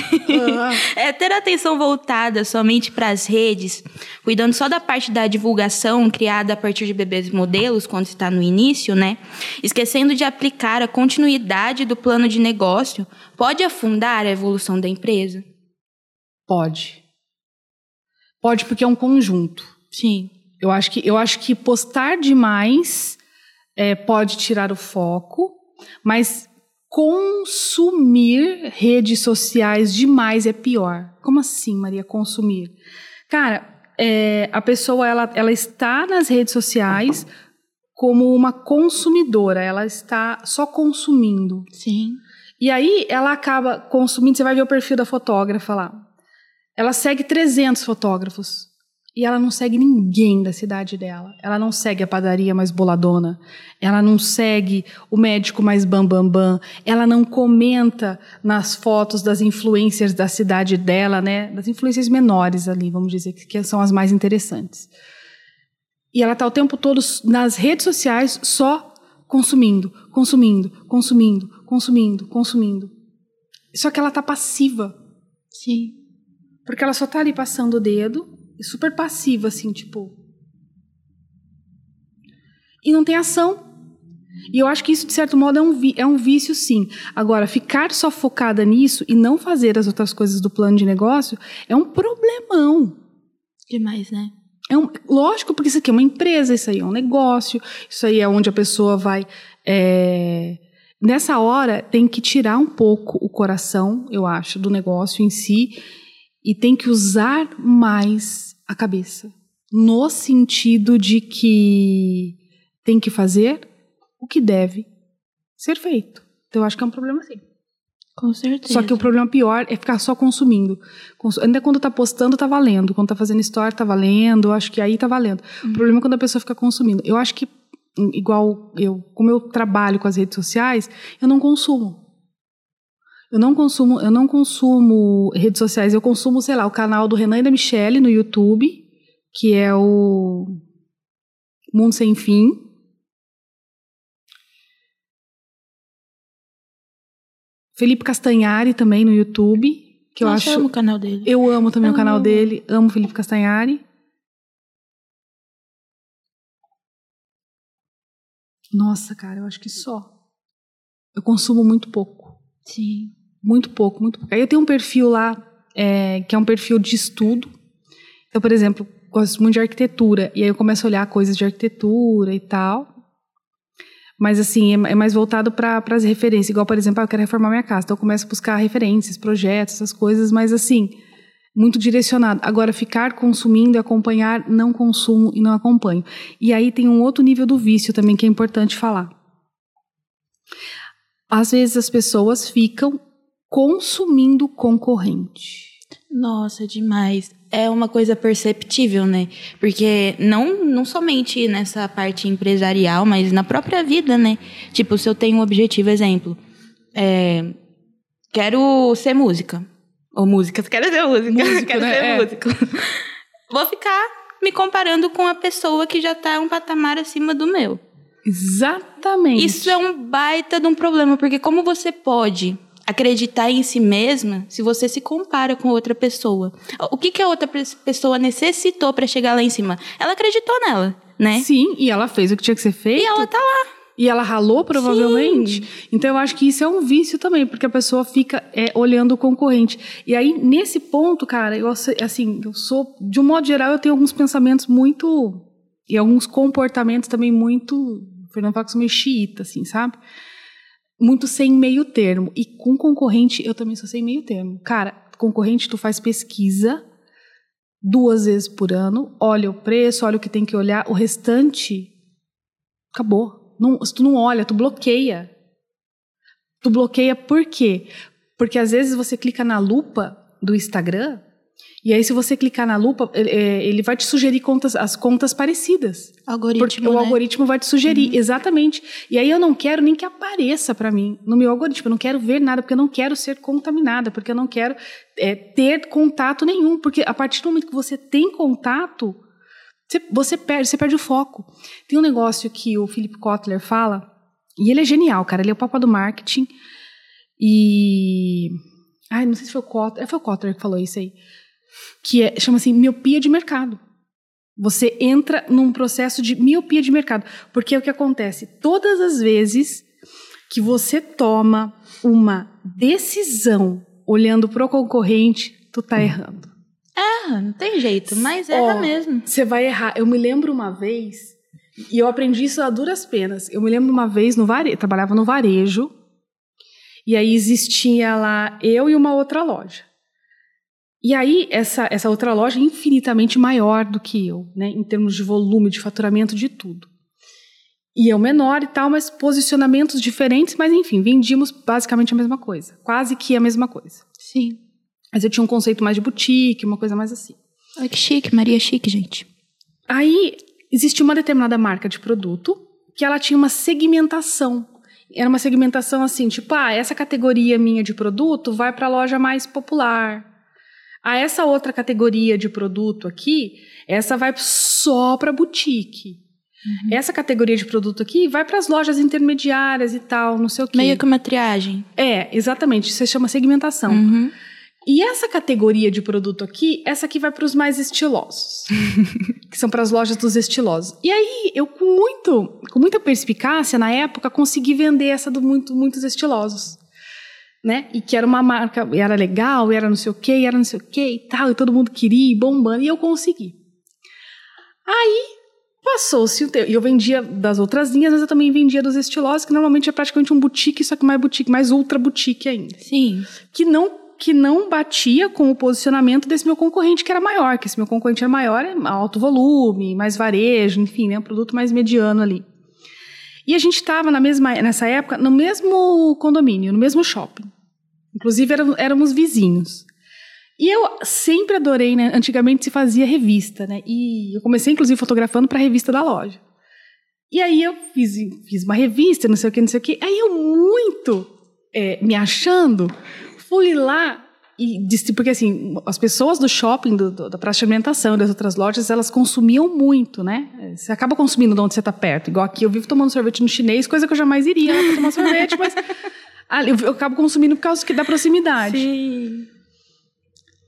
é ter a atenção voltada somente para as redes, cuidando só da parte da divulgação criada a partir de bebês modelos, quando está no início, né? Esquecendo de aplicar a continuidade do plano de negócio, pode afundar a evolução da empresa? Pode. Pode porque é um conjunto. Sim. Eu acho que, eu acho que postar demais é, pode tirar o foco, mas consumir redes sociais demais é pior. Como assim, Maria, consumir? Cara, é, a pessoa ela, ela está nas redes sociais como uma consumidora, ela está só consumindo. Sim. E aí ela acaba consumindo, você vai ver o perfil da fotógrafa lá. Ela segue 300 fotógrafos. E ela não segue ninguém da cidade dela. Ela não segue a padaria mais boladona. Ela não segue o médico mais bambambam. Bam, bam. Ela não comenta nas fotos das influências da cidade dela, né? Das influências menores ali, vamos dizer, que são as mais interessantes. E ela está o tempo todo nas redes sociais só consumindo, consumindo, consumindo, consumindo, consumindo. Só que ela está passiva. Sim. Porque ela só está ali passando o dedo super passiva, assim, tipo. E não tem ação. E eu acho que isso, de certo modo, é um, é um vício, sim. Agora, ficar só focada nisso e não fazer as outras coisas do plano de negócio é um problemão. Demais, né? É um, lógico, porque isso aqui é uma empresa, isso aí é um negócio, isso aí é onde a pessoa vai. É, nessa hora, tem que tirar um pouco o coração, eu acho, do negócio em si e tem que usar mais a cabeça, no sentido de que tem que fazer o que deve ser feito. Então eu acho que é um problema sim. Com certeza. Só que o problema pior é ficar só consumindo. Ainda quando tá postando, tá valendo. Quando tá fazendo story, tá valendo. Eu acho que aí tá valendo. Uhum. O problema é quando a pessoa fica consumindo. Eu acho que, igual eu, como eu trabalho com as redes sociais, eu não consumo. Eu não consumo, eu não consumo redes sociais, eu consumo, sei lá, o canal do Renan e da Michelle no YouTube, que é o Mundo Sem Fim. Felipe Castanhari também no YouTube, que eu acho. Eu amo o canal dele. Eu amo também o canal dele, amo Felipe Castanhari. Nossa, cara, eu acho que só. Eu consumo muito pouco. Sim. Muito pouco, muito pouco. Aí eu tenho um perfil lá, é, que é um perfil de estudo. Então, por exemplo, gosto muito de arquitetura. E aí eu começo a olhar coisas de arquitetura e tal. Mas, assim, é, é mais voltado para as referências. Igual, por exemplo, ah, eu quero reformar minha casa. Então, eu começo a buscar referências, projetos, essas coisas. Mas, assim, muito direcionado. Agora, ficar consumindo e acompanhar, não consumo e não acompanho. E aí tem um outro nível do vício também que é importante falar. Às vezes as pessoas ficam consumindo concorrente. Nossa, demais. É uma coisa perceptível, né? Porque não, não somente nessa parte empresarial, mas na própria vida, né? Tipo, se eu tenho um objetivo, exemplo, é, quero ser música. Ou música, quero ser música. Músico, quero né? ser é. músico. Vou ficar me comparando com a pessoa que já está um patamar acima do meu. Exatamente. Isso é um baita de um problema, porque como você pode acreditar em si mesma se você se compara com outra pessoa. O que, que a outra pessoa necessitou para chegar lá em cima? Ela acreditou nela, né? Sim, e ela fez o que tinha que ser feito. E ela tá lá. E ela ralou, provavelmente. Sim. Então, eu acho que isso é um vício também, porque a pessoa fica é, olhando o concorrente. E aí, nesse ponto, cara, eu, assim, eu sou, de um modo geral, eu tenho alguns pensamentos muito. E alguns comportamentos também muito. Fernando sou meio xiita, assim, sabe? Muito sem meio termo. E com concorrente, eu também sou sem meio termo. Cara, concorrente, tu faz pesquisa duas vezes por ano, olha o preço, olha o que tem que olhar, o restante acabou. Não, se tu não olha, tu bloqueia. Tu bloqueia por quê? Porque às vezes você clica na lupa do Instagram e aí, se você clicar na lupa, é, ele vai te sugerir contas, as contas parecidas. Algoritmo, Porque o né? algoritmo vai te sugerir, uhum. exatamente. E aí eu não quero nem que apareça para mim no meu algoritmo. Eu não quero ver nada, porque eu não quero ser contaminada, porque eu não quero é, ter contato nenhum. Porque a partir do momento que você tem contato, você, você perde, você perde o foco. Tem um negócio que o Philip Kotler fala, e ele é genial, cara. Ele é o papa do marketing. E. Ai, não sei se foi o Cotter. É, foi o Cotter que falou isso aí. Que é, chama assim miopia de mercado. Você entra num processo de miopia de mercado. Porque é o que acontece? Todas as vezes que você toma uma decisão olhando pro concorrente, tu tá errando. É, não tem jeito, mas erra Ó, mesmo. Você vai errar. Eu me lembro uma vez, e eu aprendi isso a duras penas. Eu me lembro uma vez no varejo, trabalhava no varejo, e aí existia lá eu e uma outra loja. E aí, essa, essa outra loja é infinitamente maior do que eu, né? Em termos de volume, de faturamento, de tudo. E eu menor e tal, mas posicionamentos diferentes, mas enfim, vendíamos basicamente a mesma coisa. Quase que a mesma coisa. Sim. Mas eu tinha um conceito mais de boutique, uma coisa mais assim. Olha que chique, Maria chique, gente. Aí existia uma determinada marca de produto que ela tinha uma segmentação. Era uma segmentação assim, tipo, ah, essa categoria minha de produto vai para a loja mais popular. Ah, essa outra categoria de produto aqui, essa vai só para boutique. Essa categoria de produto aqui vai para as lojas intermediárias e tal, não sei o quê. Meio que uma triagem. É, exatamente, isso se chama segmentação. Uhum. E essa categoria de produto aqui, essa aqui vai para os mais estilosos, que são para as lojas dos estilosos. E aí eu com muito, com muita perspicácia na época consegui vender essa do muito, muitos estilosos, né? E que era uma marca, e era legal, e era não sei o quê, e era não sei o quê e tal, e todo mundo queria, e bombando, e eu consegui. Aí passou-se o tempo, e eu vendia das outras linhas, mas eu também vendia dos estilosos, que normalmente é praticamente um boutique, só que mais boutique, mais ultra boutique ainda Sim. que não que não batia com o posicionamento desse meu concorrente que era maior, que esse meu concorrente era maior, é alto volume, mais varejo, enfim, né, um produto mais mediano ali. E a gente estava nessa época no mesmo condomínio, no mesmo shopping. Inclusive éramos, éramos vizinhos. E eu sempre adorei, né? Antigamente se fazia revista, né? E eu comecei inclusive fotografando para a revista da loja. E aí eu fiz, fiz uma revista, não sei o que, não sei o que. Aí eu muito é, me achando, fui lá e porque assim, as pessoas do shopping, do, do, da praça de alimentação, das outras lojas, elas consumiam muito, né? Você acaba consumindo de onde você está perto. Igual aqui, eu vivo tomando sorvete no chinês, coisa que eu jamais iria pra tomar sorvete, mas eu, eu acabo consumindo por causa da proximidade. Sim.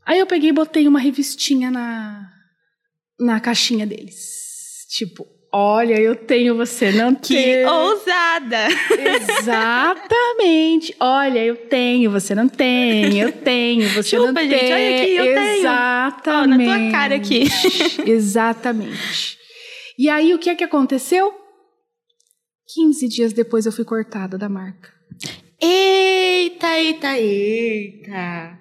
Aí eu peguei e botei uma revistinha na, na caixinha deles. Tipo, olha, eu tenho, você não Que tem. ousada! Exatamente. Olha, eu tenho, você não tem. Eu tenho, você Chupa, não gente, tem. olha aqui, eu tenho. Exatamente. Ó, na tua cara aqui. Exatamente. E aí, o que é que aconteceu? 15 dias depois eu fui cortada da marca. Eita, eita, eita.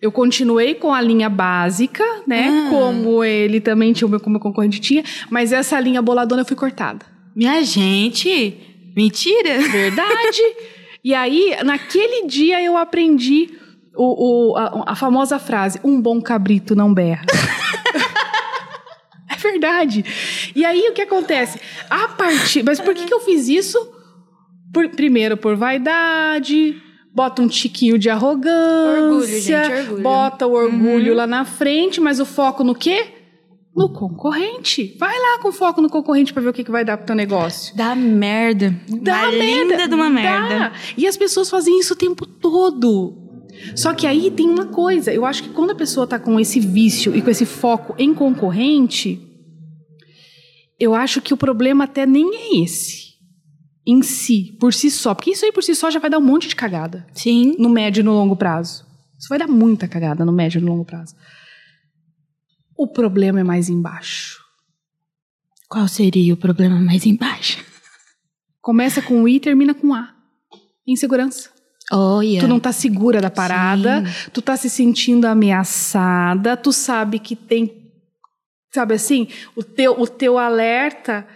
Eu continuei com a linha básica, né? Ah. Como ele também tinha, meu- como o concorrente tinha, mas essa linha boladona eu fui cortada. Minha gente, mentira? Verdade. e aí, naquele dia eu aprendi o, o- a, a famosa frase: um bom cabrito não berra. é verdade. E aí o que acontece? A partir. Mas por que, que eu fiz isso? Por- primeiro, por vaidade. Bota um tiquinho de arrogância. Orgulho, gente, orgulho. Bota o orgulho lá na frente, mas o foco no quê? No concorrente. Vai lá com foco no concorrente pra ver o que, que vai dar pro teu negócio. Dá merda. Dá Uma merda. linda de uma Dá. merda. E as pessoas fazem isso o tempo todo. Só que aí tem uma coisa, eu acho que quando a pessoa tá com esse vício e com esse foco em concorrente, eu acho que o problema até nem é esse. Em si, por si só. Porque isso aí por si só já vai dar um monte de cagada. Sim. No médio e no longo prazo. Isso vai dar muita cagada no médio e no longo prazo. O problema é mais embaixo. Qual seria o problema mais embaixo? Começa com I e termina com A. Insegurança. Olha. Tu não tá segura da parada, tu tá se sentindo ameaçada, tu sabe que tem, sabe assim, o teu, o teu alerta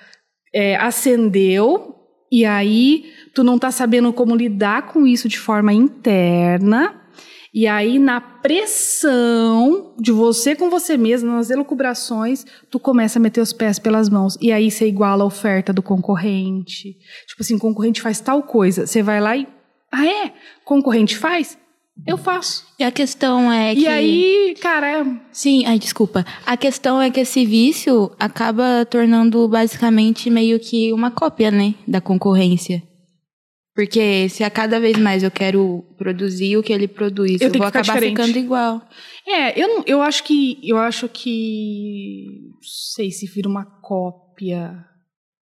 é, acendeu e aí tu não tá sabendo como lidar com isso de forma interna. E aí, na pressão de você com você mesmo, nas elucubrações, tu começa a meter os pés pelas mãos. E aí você iguala a oferta do concorrente. Tipo assim, concorrente faz tal coisa. Você vai lá e. Ah, é? Concorrente faz? Eu faço. E a questão é que. E aí, cara, é- Sim, ai, desculpa. A questão é que esse vício acaba tornando basicamente meio que uma cópia, né? Da concorrência. Porque se a cada vez mais eu quero produzir o que ele produz, eu, Eu vou acabar diferente. ficando igual. É, eu, não, eu acho que. Eu acho que. Não sei se vira uma cópia.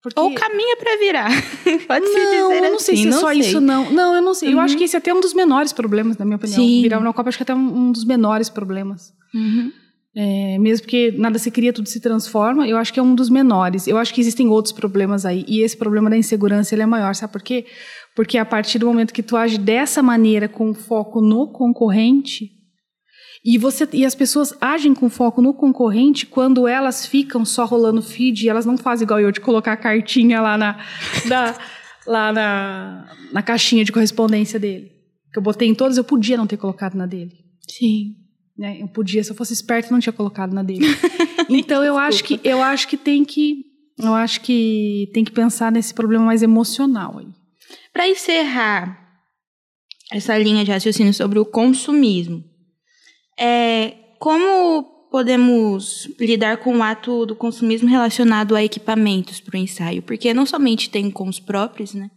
Porque... Ou caminha pra virar. Pode se dizer eu não sei assim, se é só sei. isso, não. Não, eu não sei. Eu Uhum. acho que esse é até um dos menores problemas, na minha opinião. Sim. Virar uma cópia, acho que é até um, um dos menores problemas. Uhum. É, mesmo porque nada se cria, tudo se transforma, eu acho que é um dos menores. Eu acho que existem outros problemas aí. E esse problema da insegurança ele é maior, sabe por quê? Porque a partir do momento que tu age dessa maneira, com foco no concorrente, e, você, e as pessoas agem com foco no concorrente quando elas ficam só rolando feed e elas não fazem igual eu de colocar a cartinha lá na, da- lá na, na caixinha de correspondência dele. Que eu botei em todas, eu podia não ter colocado na dele Sim. né? Eu podia, se eu fosse esperto, não tinha colocado na dele. Então eu acho que eu acho que tem que eu acho que tem que pensar nesse problema mais emocional aí. Para encerrar essa linha de raciocínio sobre o consumismo, é, como podemos lidar com o ato do consumismo relacionado a equipamentos para o ensaio? Porque não somente tem com os próprios, né?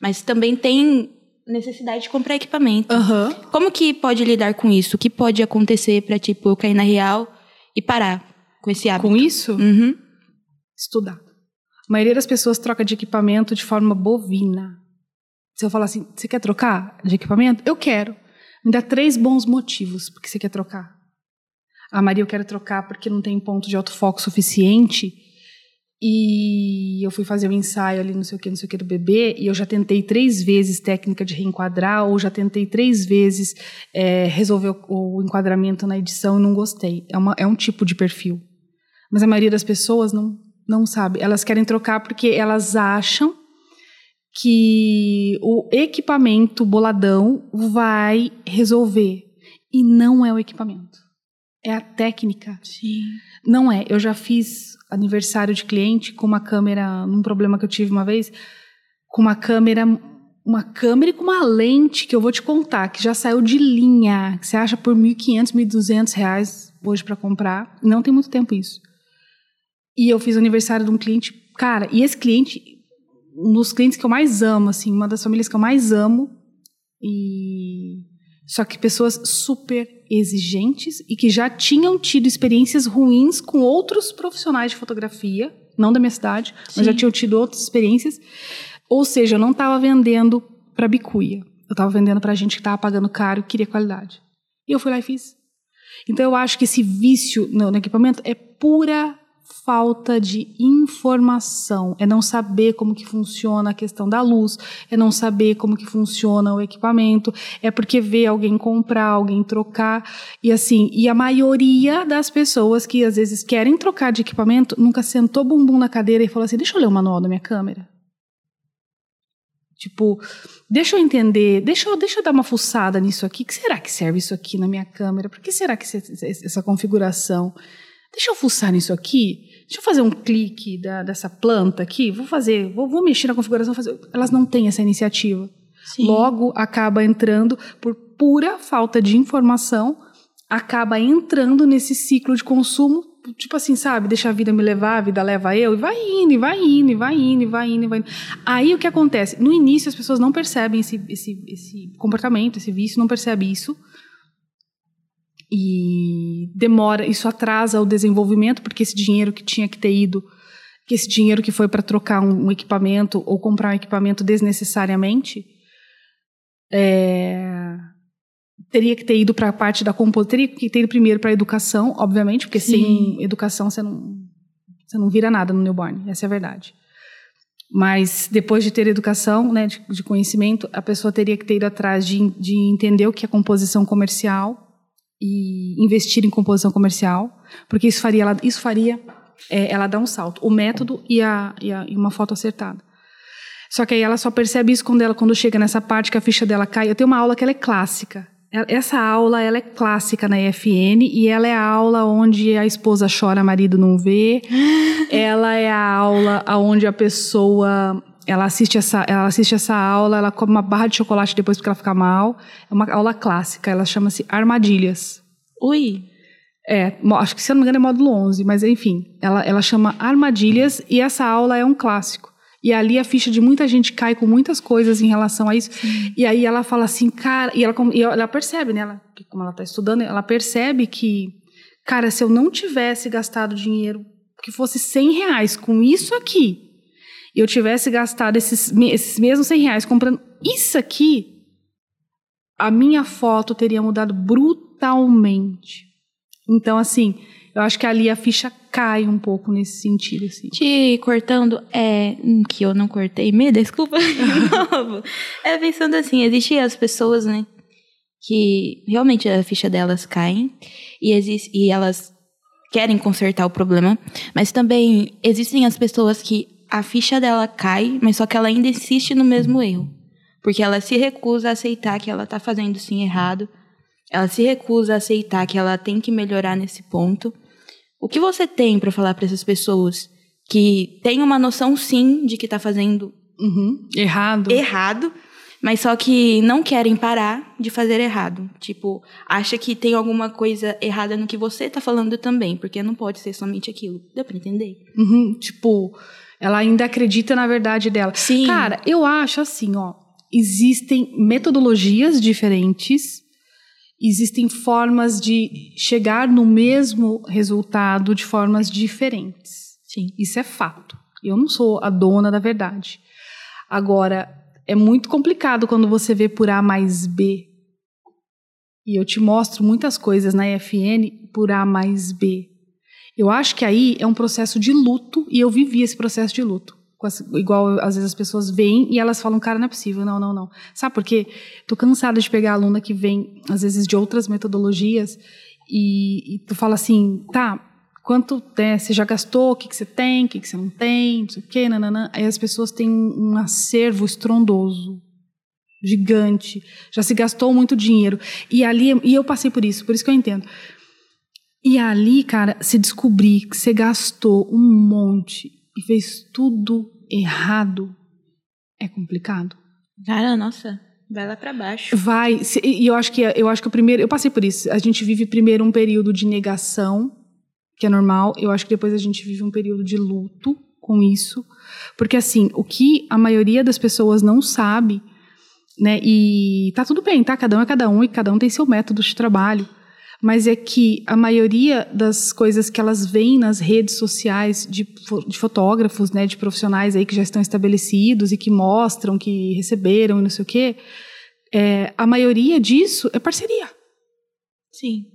Mas também tem necessidade de comprar equipamento. Aham. Como que pode lidar com isso? O que pode acontecer para tipo eu cair na real e parar com esse hábito? Com isso, Uhum. estudar. A maioria das pessoas troca de equipamento de forma bovina. Se eu falar assim, você quer trocar de equipamento? Eu quero. Me dá três bons motivos porque você quer trocar. A Maria, eu quero trocar porque não tem ponto de autofoco suficiente. E eu fui fazer um ensaio ali, não sei o que, não sei o que do bebê, e eu já tentei três vezes técnica de reenquadrar, ou já tentei três vezes é, resolver o, o enquadramento na edição e não gostei. É, uma, é um tipo de perfil. Mas a maioria das pessoas não, não sabe. Elas querem trocar porque elas acham que o equipamento boladão vai resolver. E não é o equipamento. É a técnica. Sim. Não é. Eu já fiz aniversário de cliente com uma câmera, num problema que eu tive uma vez, com uma câmera, uma câmera e com uma lente que eu vou te contar, que já saiu de linha, que você acha por 1.500, 1.200 reais hoje para comprar. Não tem muito tempo isso. E eu fiz o aniversário de um cliente, cara, e esse cliente, um dos clientes que eu mais amo, assim, uma das famílias que eu mais amo, e só que pessoas super exigentes e que já tinham tido experiências ruins com outros profissionais de fotografia, não da minha cidade, Sim. mas já tinham tido outras experiências. Ou seja, eu não estava vendendo para bicuia. Eu estava vendendo para gente que estava pagando caro e queria qualidade. E eu fui lá e fiz. Então eu acho que esse vício no, no equipamento é pura falta de informação, é não saber como que funciona a questão da luz, é não saber como que funciona o equipamento, é porque vê alguém comprar, alguém trocar e assim, e a maioria das pessoas que às vezes querem trocar de equipamento nunca sentou bumbum na cadeira e falou assim: "Deixa eu ler o manual da minha câmera". Tipo, deixa eu entender, deixa eu, deixa eu dar uma fuçada nisso aqui. que será que serve isso aqui na minha câmera? Por que será que essa configuração? Deixa eu fuçar nisso aqui. Deixa eu fazer um clique da- dessa planta aqui. Vou fazer, vou, vou mexer na configuração. Fazer. Elas não têm essa iniciativa. Sim. Logo, acaba entrando por pura falta de informação, acaba entrando nesse ciclo de consumo, tipo assim, sabe? Deixa a vida me levar, a vida leva eu, e vai indo, e vai indo, e vai indo, e vai indo, e vai indo. Aí o que acontece? No início as pessoas não percebem esse, esse, esse comportamento, esse vício, não percebe isso. E demora, isso atrasa o desenvolvimento, porque esse dinheiro que tinha que ter ido, que esse dinheiro que foi para trocar um, um equipamento ou comprar um equipamento desnecessariamente, é, teria que ter ido para a parte da teria que ter ido primeiro para a educação, obviamente, porque Sim. sem educação você não, você não vira nada no newborn, essa é a verdade. Mas depois de ter educação, né, de, de conhecimento, a pessoa teria que ter ido atrás de, de entender o que é composição comercial e investir em composição comercial, porque isso faria ela, isso faria é, ela dar um salto, o método e, a, e, a, e uma foto acertada. Só que aí ela só percebe isso quando ela quando chega nessa parte que a ficha dela cai. Eu tenho uma aula que ela é clássica. Essa aula ela é clássica na EFN e ela é a aula onde a esposa chora, marido não vê. ela é a aula onde a pessoa ela assiste essa ela assiste essa aula, ela come uma barra de chocolate depois porque ela fica mal. É uma aula clássica, ela chama-se Armadilhas. Ui. É, acho que se eu não me engano é módulo 11, mas enfim, ela, ela chama Armadilhas e essa aula é um clássico. E ali a ficha de muita gente cai com muitas coisas em relação a isso. Sim. E aí ela fala assim, cara, e ela, e ela percebe, né? Ela, como ela está estudando, ela percebe que, cara, se eu não tivesse gastado dinheiro que fosse 100 reais com isso aqui, e eu tivesse gastado esses, esses mesmos 100 reais comprando isso aqui, a minha foto teria mudado brutalmente. Então, assim, eu acho que ali a ficha cai um pouco nesse sentido, assim. Te cortando, é. Hum, que eu não cortei, me desculpa de novo. É pensando assim, existem as pessoas, né? Que realmente a ficha delas cai e, existe, e elas querem consertar o problema, mas também existem as pessoas que a ficha dela cai, mas só que ela ainda insiste no mesmo erro. Porque ela se recusa a aceitar que ela está fazendo sim errado, ela se recusa a aceitar que ela tem que melhorar nesse ponto. O que você tem para falar para essas pessoas que têm uma noção sim de que está fazendo uhum. errado, errado, mas só que não querem parar de fazer errado. Tipo, acha que tem alguma coisa errada no que você está falando também, porque não pode ser somente aquilo. Deu para entender? Uhum. Tipo, ela ainda acredita na verdade dela. Sim. Cara, eu acho assim, ó, existem metodologias diferentes existem formas de chegar no mesmo resultado de formas diferentes. Sim. Isso é fato. Eu não sou a dona da verdade. Agora, é muito complicado quando você vê por A mais B. E eu te mostro muitas coisas na EFN por A mais B. Eu acho que aí é um processo de luto e eu vivi esse processo de luto igual às vezes as pessoas vêm e elas falam, cara, não é possível, não, não, não. Sabe por quê? Tô cansada de pegar aluna que vem, às vezes, de outras metodologias e, e tu fala assim, tá, quanto né, você já gastou, o que, que você tem, o que, que você não tem, não sei o quê, nananã. Aí as pessoas têm um acervo estrondoso, gigante, já se gastou muito dinheiro. E ali, e eu passei por isso, por isso que eu entendo. E ali, cara, se descobrir que você gastou um monte e fez tudo errado, é complicado. Cara, nossa, vai lá para baixo. Vai, e eu acho que eu acho que o primeiro, eu passei por isso. A gente vive primeiro um período de negação, que é normal. Eu acho que depois a gente vive um período de luto com isso, porque assim, o que a maioria das pessoas não sabe, né? E tá tudo bem, tá? Cada um é cada um e cada um tem seu método de trabalho mas é que a maioria das coisas que elas veem nas redes sociais de, de, fotógrafos, né, de profissionais aí que já estão estabelecidos e que mostram que receberam e não sei o quê, é, a maioria disso é parceria. Sim.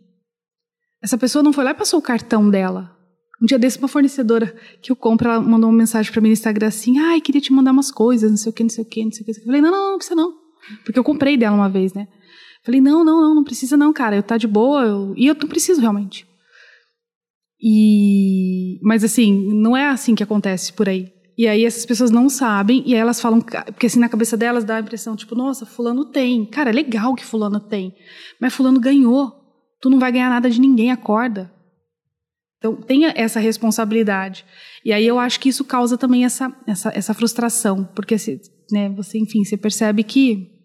Essa pessoa não foi lá e passou o cartão dela. Um dia desse, uma fornecedora que eu compro, ela mandou uma mensagem para mim no Instagram assim: ai, queria te mandar umas coisas, não sei o quê, não sei o quê, não sei o quê. Eu falei: não, não, não precisa não. Porque eu comprei dela uma vez, né? Falei, não, não, não, não precisa não, cara. Eu tá de boa. Eu... E eu não preciso realmente. E... Mas assim, não é assim que acontece por aí. E aí essas pessoas não sabem, e aí elas falam, porque assim na cabeça delas dá a impressão, tipo, nossa, fulano tem. Cara, é legal que fulano tem. Mas fulano ganhou. Tu não vai ganhar nada de ninguém, acorda. Então, tenha essa responsabilidade. E aí eu acho que isso causa também essa, essa, essa frustração, porque né, você, enfim, você percebe que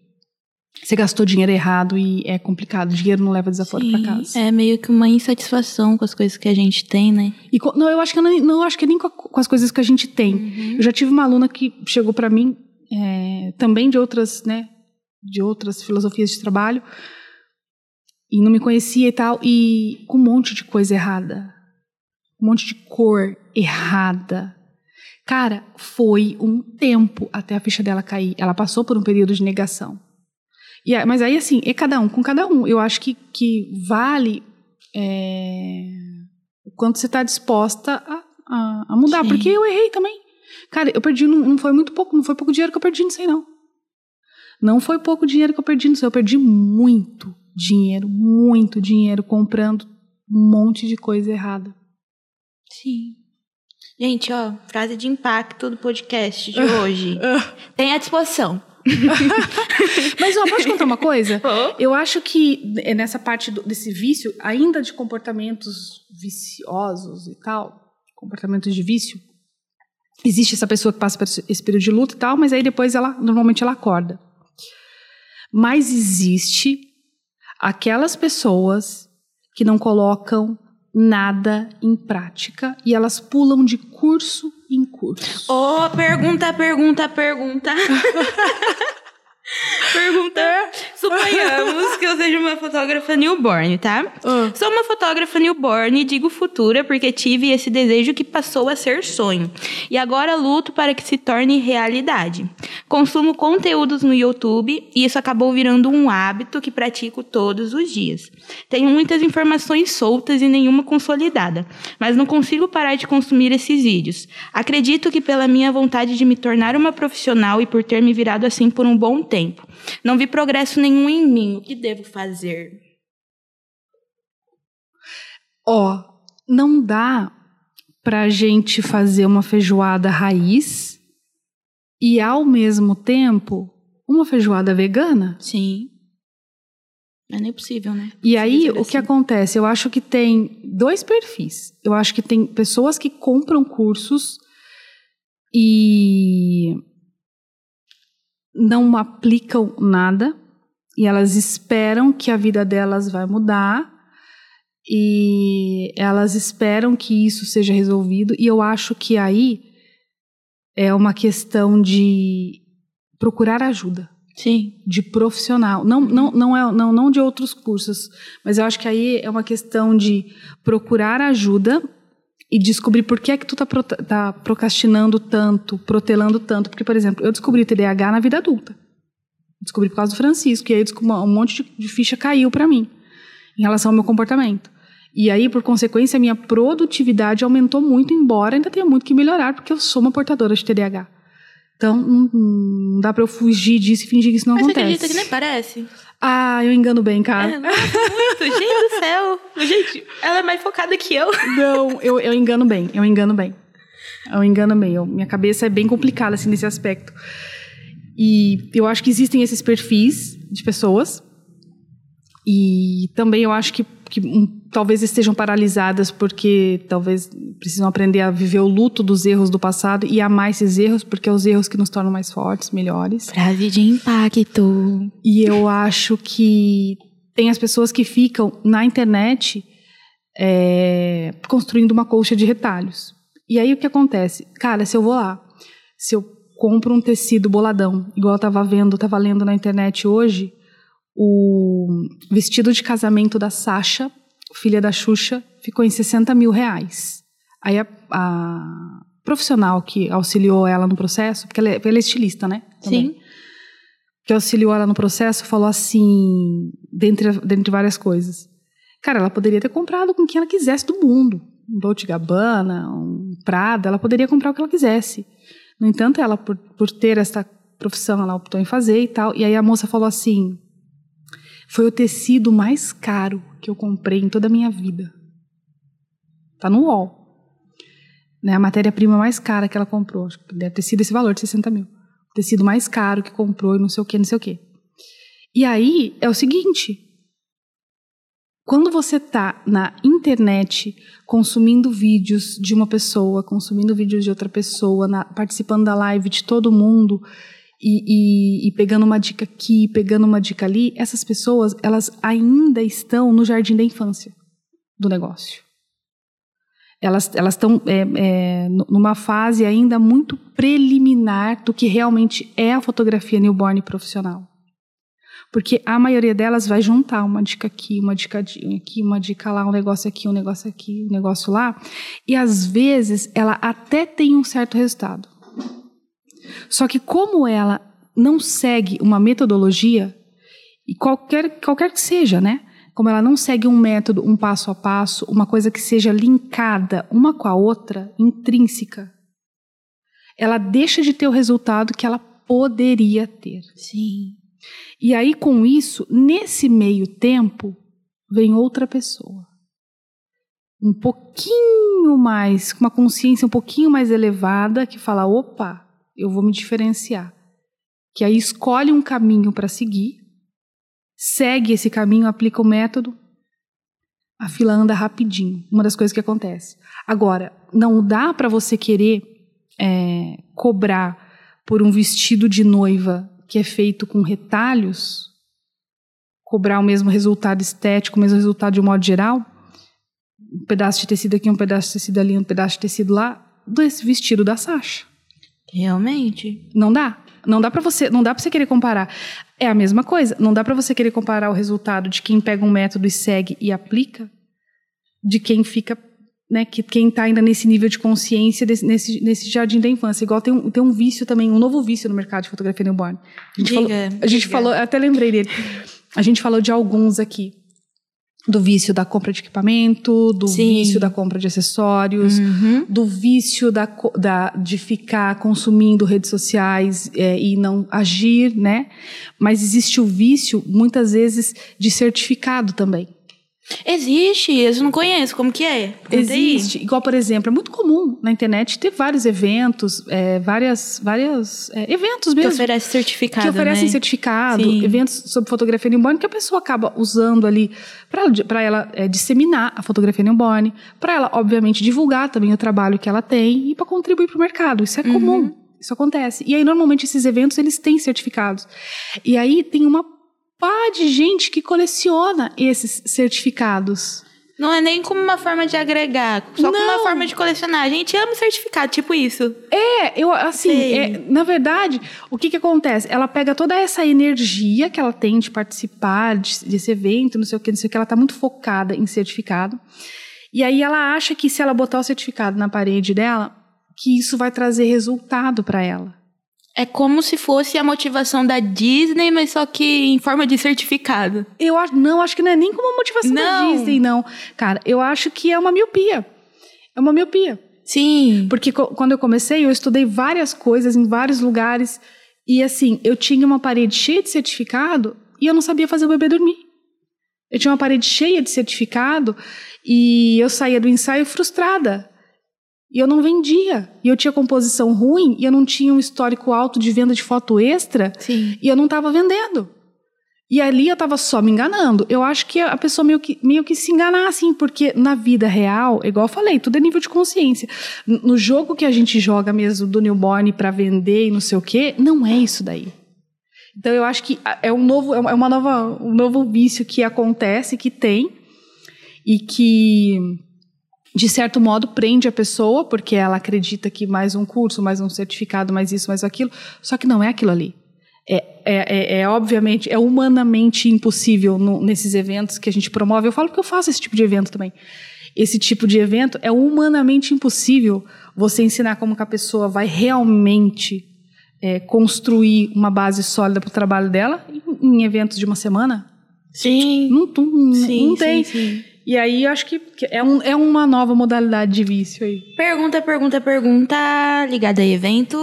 você gastou dinheiro errado e é complicado. O dinheiro não leva desaforo para casa. É meio que uma insatisfação com as coisas que a gente tem, né? E, não, eu acho que não, não acho que nem com, a, com, as coisas que a gente tem. Uhum. Eu já tive uma aluna que chegou para mim é, também de outras, né, de outras filosofias de trabalho e não me conhecia e tal e com um monte de coisa errada, um monte de cor errada. Cara, foi um tempo até a ficha dela cair. Ela passou por um período de negação. E, mas aí, assim, é cada um com cada um. Eu acho que, que vale é, o quanto você está disposta a, a, a mudar. Sim. Porque eu errei também. Cara, eu perdi, não, não, foi muito pouco, não foi pouco dinheiro que eu perdi nisso aí, não. Não foi pouco dinheiro que eu perdi nisso aí. Eu perdi muito dinheiro, muito dinheiro comprando um monte de coisa errada. Sim. Gente, ó, frase de impacto do podcast de hoje. Tem à disposição. Mas, ó, pode contar uma coisa? Oh. Eu acho que é nessa parte do, desse vício, ainda de comportamentos viciosos e tal, comportamentos de vício, existe essa pessoa que passa por esse período de luta e tal, mas aí depois ela, normalmente ela acorda. Mas existe aquelas pessoas que não colocam nada em prática e elas pulam de curso em cursos? Ô, pergunta, pergunta, pergunta. Pergunta. Suponhamos que eu seja uma fotógrafa newborn, tá? Ah. Sou uma fotógrafa newborn e digo futura porque tive esse desejo que passou a ser sonho. E agora luto para que se torne realidade. Consumo conteúdos no YouTube e isso acabou virando um hábito que pratico todos os dias. Tenho muitas informações soltas e nenhuma consolidada, mas não consigo parar de consumir esses vídeos. Acredito que pela minha vontade de me tornar uma profissional e por ter me virado assim por um bom tempo. Não vi progresso nenhum em mim. O que devo fazer? Ó, não dá pra gente fazer uma feijoada raiz e ao mesmo tempo uma feijoada vegana. Sim. Não é nem possível, né? E aí, o que assim. acontece? Eu acho que tem dois perfis. Eu acho que tem pessoas que compram cursos e não aplicam nada e elas esperam que a vida delas vai mudar e elas esperam que isso seja resolvido e eu acho que aí é uma questão de procurar ajuda Sim. de profissional, não, não, não, é, não, não de outros cursos, mas eu acho que aí é uma questão de procurar ajuda e descobrir por que é que tu tá, pro- tá procrastinando tanto, protelando tanto. Porque, por exemplo, eu descobri TDAH na vida adulta. Descobri por causa do Francisco, e aí um monte de, de ficha caiu para mim em relação ao meu comportamento. E aí, por consequência, a minha produtividade aumentou muito, embora ainda tenha muito que melhorar, porque eu sou uma portadora de TDAH. Então, não, não dá pra eu fugir disso e fingir que isso não Mas acontece. acredita que nem parece? Ah, eu engano bem, cara. É, nossa, muito. Gente do céu. Gente, ela é mais focada que eu. Não, eu, eu engano bem, eu engano bem. Eu engano bem. Eu- minha cabeça é bem complicada, assim, nesse aspecto. E eu acho que existem esses perfis de pessoas. E também eu acho que, que hum, talvez estejam paralisadas porque talvez precisam aprender a viver o luto dos erros do passado e amar esses erros, porque é os erros que nos tornam mais fortes, melhores. Frase de impacto. E eu acho que tem as pessoas que ficam na internet é, construindo uma colcha de retalhos. E aí o que acontece? Cara, se eu vou lá, se eu compro um tecido boladão, igual eu tava vendo, tava lendo na internet hoje, o vestido de casamento da Sasha, filha da Xuxa, ficou em 60 mil reais. Aí a, a profissional que auxiliou ela no processo, porque ela é, ela é estilista, né? Também Sim. que auxiliou ela no processo, falou assim, dentre, dentre várias coisas. Cara, ela poderia ter comprado com quem ela quisesse do mundo. Um Dolce Gabbana, um Prada, ela poderia comprar o que ela quisesse. No entanto, ela, por, por ter essa profissão, ela optou em fazer e tal. E aí a moça falou assim, foi o tecido mais caro que eu comprei em toda a minha vida. Tá no UOL. Né, a matéria-prima mais cara que ela comprou. Acho que deve ter sido esse valor de 60 mil tecido mais caro que comprou e não sei o que, não sei o que. E aí é o seguinte: quando você tá na internet consumindo vídeos de uma pessoa, consumindo vídeos de outra pessoa, na- participando da live de todo mundo e, e- e pegando uma dica aqui, pegando uma dica ali, essas pessoas elas ainda estão no jardim da infância do negócio elas estão é, é, nu- numa fase ainda muito preliminar do que realmente é a fotografia newborn profissional. Porque a maioria delas vai juntar uma dica aqui, uma dica aqui, uma dica lá, um negócio aqui, um negócio aqui, um negócio lá, e às vezes ela até tem um certo resultado. Só que como ela não segue uma metodologia, e qualquer, qualquer que seja, né? Como ela não segue um método, um passo a passo, uma coisa que seja linkada uma com a outra, intrínseca, ela deixa de ter o resultado que ela poderia ter. Sim. E aí, com isso, nesse meio tempo, vem outra pessoa. Um pouquinho mais, com uma consciência um pouquinho mais elevada, que fala: opa, eu vou me diferenciar. Que aí escolhe um caminho para seguir, segue esse caminho, aplica o método, a fila anda rapidinho. Uma das coisas que acontece. Agora, não dá para você querer é, cobrar por um vestido de noiva que é feito com retalhos, cobrar o mesmo resultado estético, o mesmo resultado de um modo geral, um pedaço de tecido aqui, um pedaço de tecido ali, um pedaço de tecido lá, desse vestido da Sasha. Realmente. Não dá. Não dá para você, não dá para você querer comparar. É a mesma coisa. Não dá para você querer comparar o resultado de quem pega um método e segue e aplica de quem fica, né, que quem está ainda nesse nível de consciência desse, nesse, nesse jardim da infância. Igual tem um, tem um vício também, um novo vício no mercado de fotografia newborn. A gente Diga, falou, a gente diga. falou, até lembrei dele. A gente falou de alguns aqui. Do vício da compra de equipamento, do Sim. vício da compra de acessórios, Uhum. do vício da, da- de ficar consumindo redes sociais é, e não agir, né? Mas existe o vício, muitas vezes, de certificado também. Existe, eu não conheço. Como que é? Existe. Igual, por exemplo, é muito comum na internet ter vários eventos, é, várias, várias é, eventos Que mesmo. oferece certificado, que oferecem né? certificado, Sim. eventos sobre fotografia newborn que a pessoa acaba usando ali para ela é, disseminar a fotografia newborn, para ela, obviamente, divulgar também o trabalho que ela tem e para contribuir para o mercado. Isso é Uhum. comum, isso acontece. E aí, normalmente, esses eventos, eles têm certificados. E aí, tem uma pá de gente que coleciona esses certificados. Não é nem como uma forma de agregar, só como uma Não. forma de colecionar. A gente ama certificado, tipo isso. É, eu assim, é, na verdade, o que que acontece? Ela pega toda essa energia que ela tem de participar de- desse evento, não sei o que, não sei o que, ela tá muito focada em certificado. E aí ela acha que se ela botar o certificado na parede dela, que isso vai trazer resultado para ela. É como se fosse a motivação da Disney, mas só que em forma de certificado. Eu acho, não, acho que não é nem como uma motivação da Não. Disney, não. Cara, eu acho que é uma miopia. É uma miopia. Sim. Porque quando eu comecei, eu estudei várias coisas em vários lugares. E assim, eu tinha uma parede cheia de certificado e eu não sabia fazer o bebê dormir. Eu tinha uma parede cheia de certificado e eu saía do ensaio frustrada. E eu não vendia. E eu tinha composição ruim e eu não tinha um histórico alto de venda de foto extra Sim. e eu não estava vendendo. E ali eu estava só me enganando. Eu acho que a pessoa meio que, meio que se enganar, assim, porque na vida real, igual eu falei, tudo é nível de consciência. No jogo que a gente joga mesmo do newborn para vender e não sei o quê, não é isso daí. Então eu acho que é um novo, é é uma nova, um novo vício que acontece, que tem, e que de certo modo prende a pessoa, porque ela acredita que mais um curso, mais um certificado, mais isso, mais aquilo, só que não é aquilo ali. É, é, é, é, obviamente, é humanamente impossível no- nesses eventos que a gente promove. Eu falo porque eu faço esse tipo de evento também. Esse tipo de evento é humanamente impossível você ensinar como que a pessoa vai realmente é, construir uma base sólida para o trabalho dela em, em eventos de uma semana. Sim. Não, não, Sim, não tem. sim, sim. E aí eu acho que é, um, é uma nova modalidade de vício aí. Pergunta, pergunta, pergunta ligada a evento.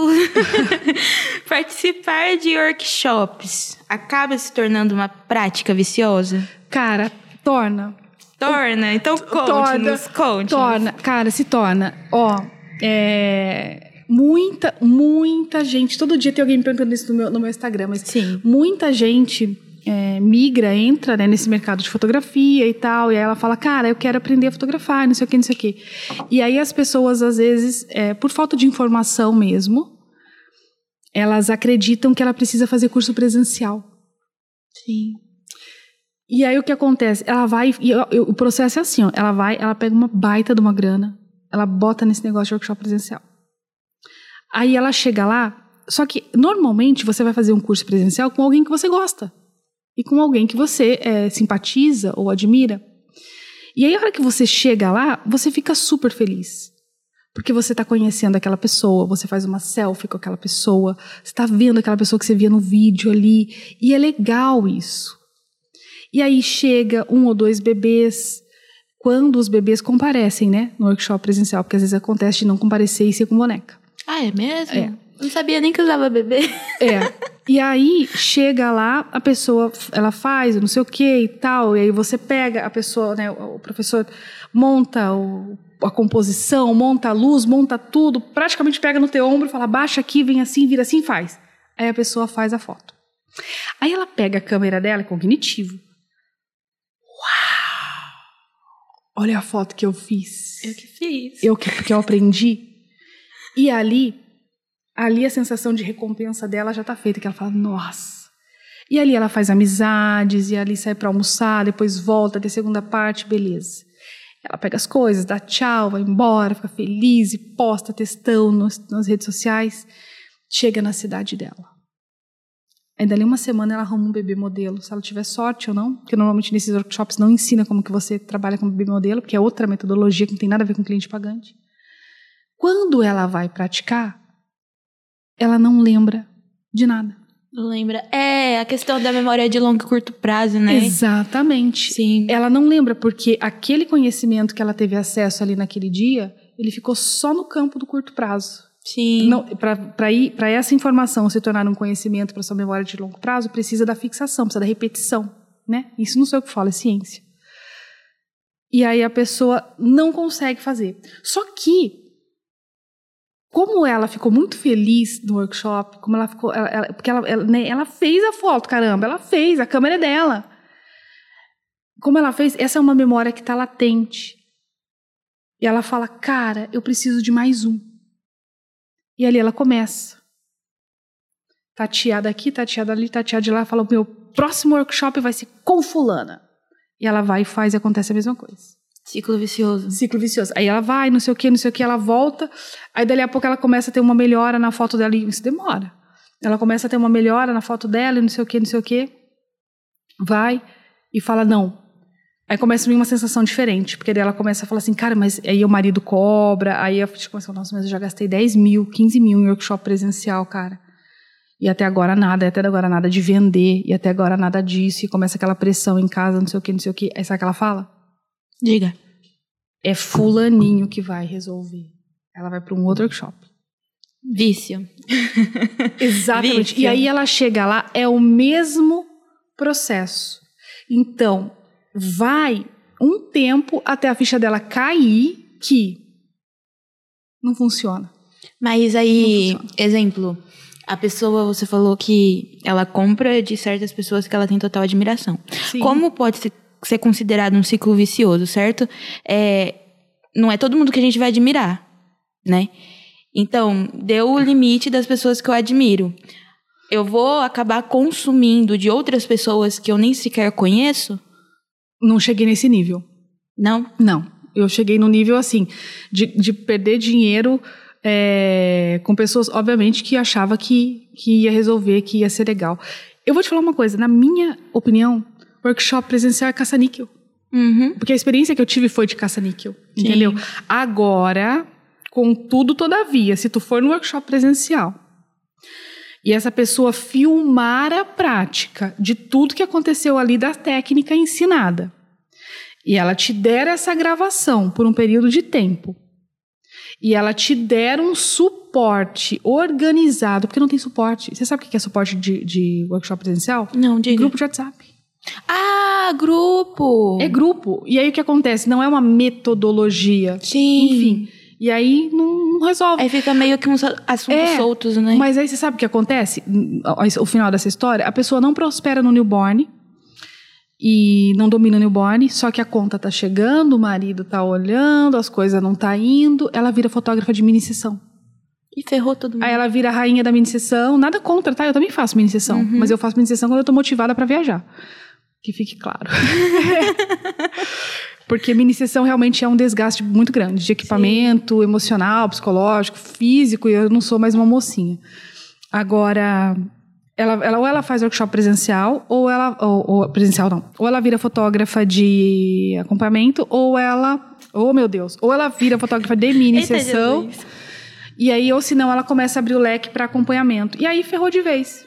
Participar de workshops acaba se tornando uma prática viciosa? Cara, torna. Torna? Então conte-nos, conte Torna, cara, se torna. Ó, é, muita, muita gente. Todo dia tem alguém me perguntando isso no meu, no meu Instagram, mas Sim. muita gente é, migra, entra né, nesse mercado de fotografia e tal, e aí ela fala, cara, eu quero aprender a fotografar, não sei o que, não sei o que. E aí as pessoas, às vezes, é, por falta de informação mesmo, elas acreditam que ela precisa fazer curso presencial. Sim. E aí o que acontece? Ela vai. E eu- eu- o processo é assim, ó. Ela vai, ela pega uma baita de uma grana, ela bota nesse negócio de workshop presencial. Aí ela chega lá, só que normalmente você vai fazer um curso presencial com alguém que você gosta. E com alguém que você eh, simpatiza ou admira. E aí, a hora que você chega lá, você fica super feliz. Porque você está conhecendo aquela pessoa, você faz uma selfie com aquela pessoa, você está vendo aquela pessoa que você via no vídeo ali. E é legal isso. E aí chega um ou dois bebês, quando os bebês comparecem, né, no workshop presencial, porque às vezes acontece de não comparecer e ser com boneca. Ah, é mesmo? É. Não sabia nem que usava bebê. É. E aí chega lá, a pessoa, ela faz, não sei o que e tal, e aí você pega a pessoa, né, o professor monta o- a composição, monta a luz, monta tudo, praticamente pega no teu ombro e fala, baixa aqui, vem assim, vira assim, faz. Aí a pessoa faz a foto. Aí ela pega a câmera dela, é cognitivo. Uau! Olha a foto que eu fiz. Eu que fiz. Eu que, porque eu aprendi. E ali, ali a sensação de recompensa dela já tá feita, que ela fala, nossa. E ali ela faz amizades, e ali sai para almoçar, depois volta, tem segunda parte, beleza. Ela pega as coisas, dá tchau, vai embora, fica feliz e posta textão nos, nas redes sociais. Chega na cidade dela. Aí dali uma semana ela arruma um bebê modelo, se ela tiver sorte ou não, porque normalmente nesses workshops não ensina como que você trabalha com bebê modelo, porque é outra metodologia que não tem nada a ver com cliente pagante. Quando ela vai praticar, ela não lembra de nada. Lembra? É, a questão da memória de longo e curto prazo, né? Exatamente. Sim. Ela não lembra porque aquele conhecimento que ela teve acesso ali naquele dia, ele ficou só no campo do curto prazo. Sim. Para essa informação se tornar um conhecimento para sua memória de longo prazo, precisa da fixação, precisa da repetição. Né? Isso não sei o que fala, é ciência. E aí a pessoa não consegue fazer. Só que como ela ficou muito feliz no workshop, como ela ficou, ela, ela, porque ela, ela, né, ela, fez a foto, caramba, ela fez, a câmera é dela. Como ela fez, essa é uma memória que está latente. E ela fala, cara, eu preciso de mais um. E ali ela começa. Tateada aqui, tateada ali, tateada de lá, fala, meu próximo workshop vai ser com fulana. E ela vai e faz e acontece a mesma coisa. Ciclo vicioso. Ciclo vicioso. Aí ela vai, não sei o que, não sei o que, ela volta. Aí dali a pouco ela começa a ter uma melhora na foto dela. E isso demora. Ela começa a ter uma melhora na foto dela e não sei o que, não sei o que. Vai e fala não. Aí começa a vir uma sensação diferente. Porque daí ela começa a falar assim, cara, mas aí o marido cobra. Aí começa a falar, nossa, mas eu já gastei 10 mil, 15 mil em workshop presencial, cara. E até agora nada, e até agora nada de vender, e até agora nada disso. E começa aquela pressão em casa, não sei o que, não sei o que. Aí sabe o que ela fala? Diga. É fulaninho que vai resolver. Ela vai para um outro workshop. Vício. Exatamente. Vício. E aí ela chega lá, é o mesmo processo. Então, vai um tempo até a ficha dela cair que não funciona. Mas aí, exemplo, a pessoa, você falou que ela compra de certas pessoas que ela tem total admiração. Sim. Como pode ser, ser considerado um ciclo vicioso, certo? É, não é todo mundo que a gente vai admirar, né? Então, deu o limite das pessoas que eu admiro. Eu vou acabar consumindo de outras pessoas que eu nem sequer conheço? Não cheguei nesse nível. Não? Não. Eu cheguei no nível assim, de, de perder dinheiro é, com pessoas, obviamente, que achava que, que ia resolver, que ia ser legal. Eu vou te falar uma coisa, na minha opinião, workshop presencial é caça-níquel. Uhum. Porque a experiência que eu tive foi de caça-níquel, entendeu? Agora, contudo, todavia, se tu for no workshop presencial e essa pessoa filmar a prática de tudo que aconteceu ali da técnica ensinada, e ela te der essa gravação por um período de tempo, e ela te der um suporte organizado, porque não tem suporte. Você sabe o que é suporte de, de workshop presencial? Não, diga. Grupo de WhatsApp. Ah, grupo! É grupo. E aí o que acontece? Não é uma metodologia. Sim. Enfim. E aí não, não resolve. Aí fica meio que uns assuntos É, soltos, né? Mas aí você sabe o que acontece? O final dessa história, a pessoa não prospera no newborn e não domina o newborn, só que a conta tá chegando, o marido tá olhando, as coisas não tá indo, ela vira fotógrafa de mini sessão. E ferrou todo mundo. Aí ela vira a rainha da mini sessão, nada contra, tá? Eu também faço mini sessão, mas eu faço mini sessão quando eu tô motivada para viajar. Que fique claro. Porque mini sessão realmente é um desgaste muito grande de equipamento emocional, psicológico, físico, e eu não sou mais uma mocinha. Agora, ela, ela ou ela faz workshop presencial, ou ela. Ou, ou- presencial não. Ou ela vira fotógrafa de acompanhamento, ou ela. Oh, meu Deus! Ou ela vira fotógrafa de mini Eita, sessão. Jesus. E aí, ou senão, ela começa a abrir o leque para acompanhamento. E aí ferrou de vez.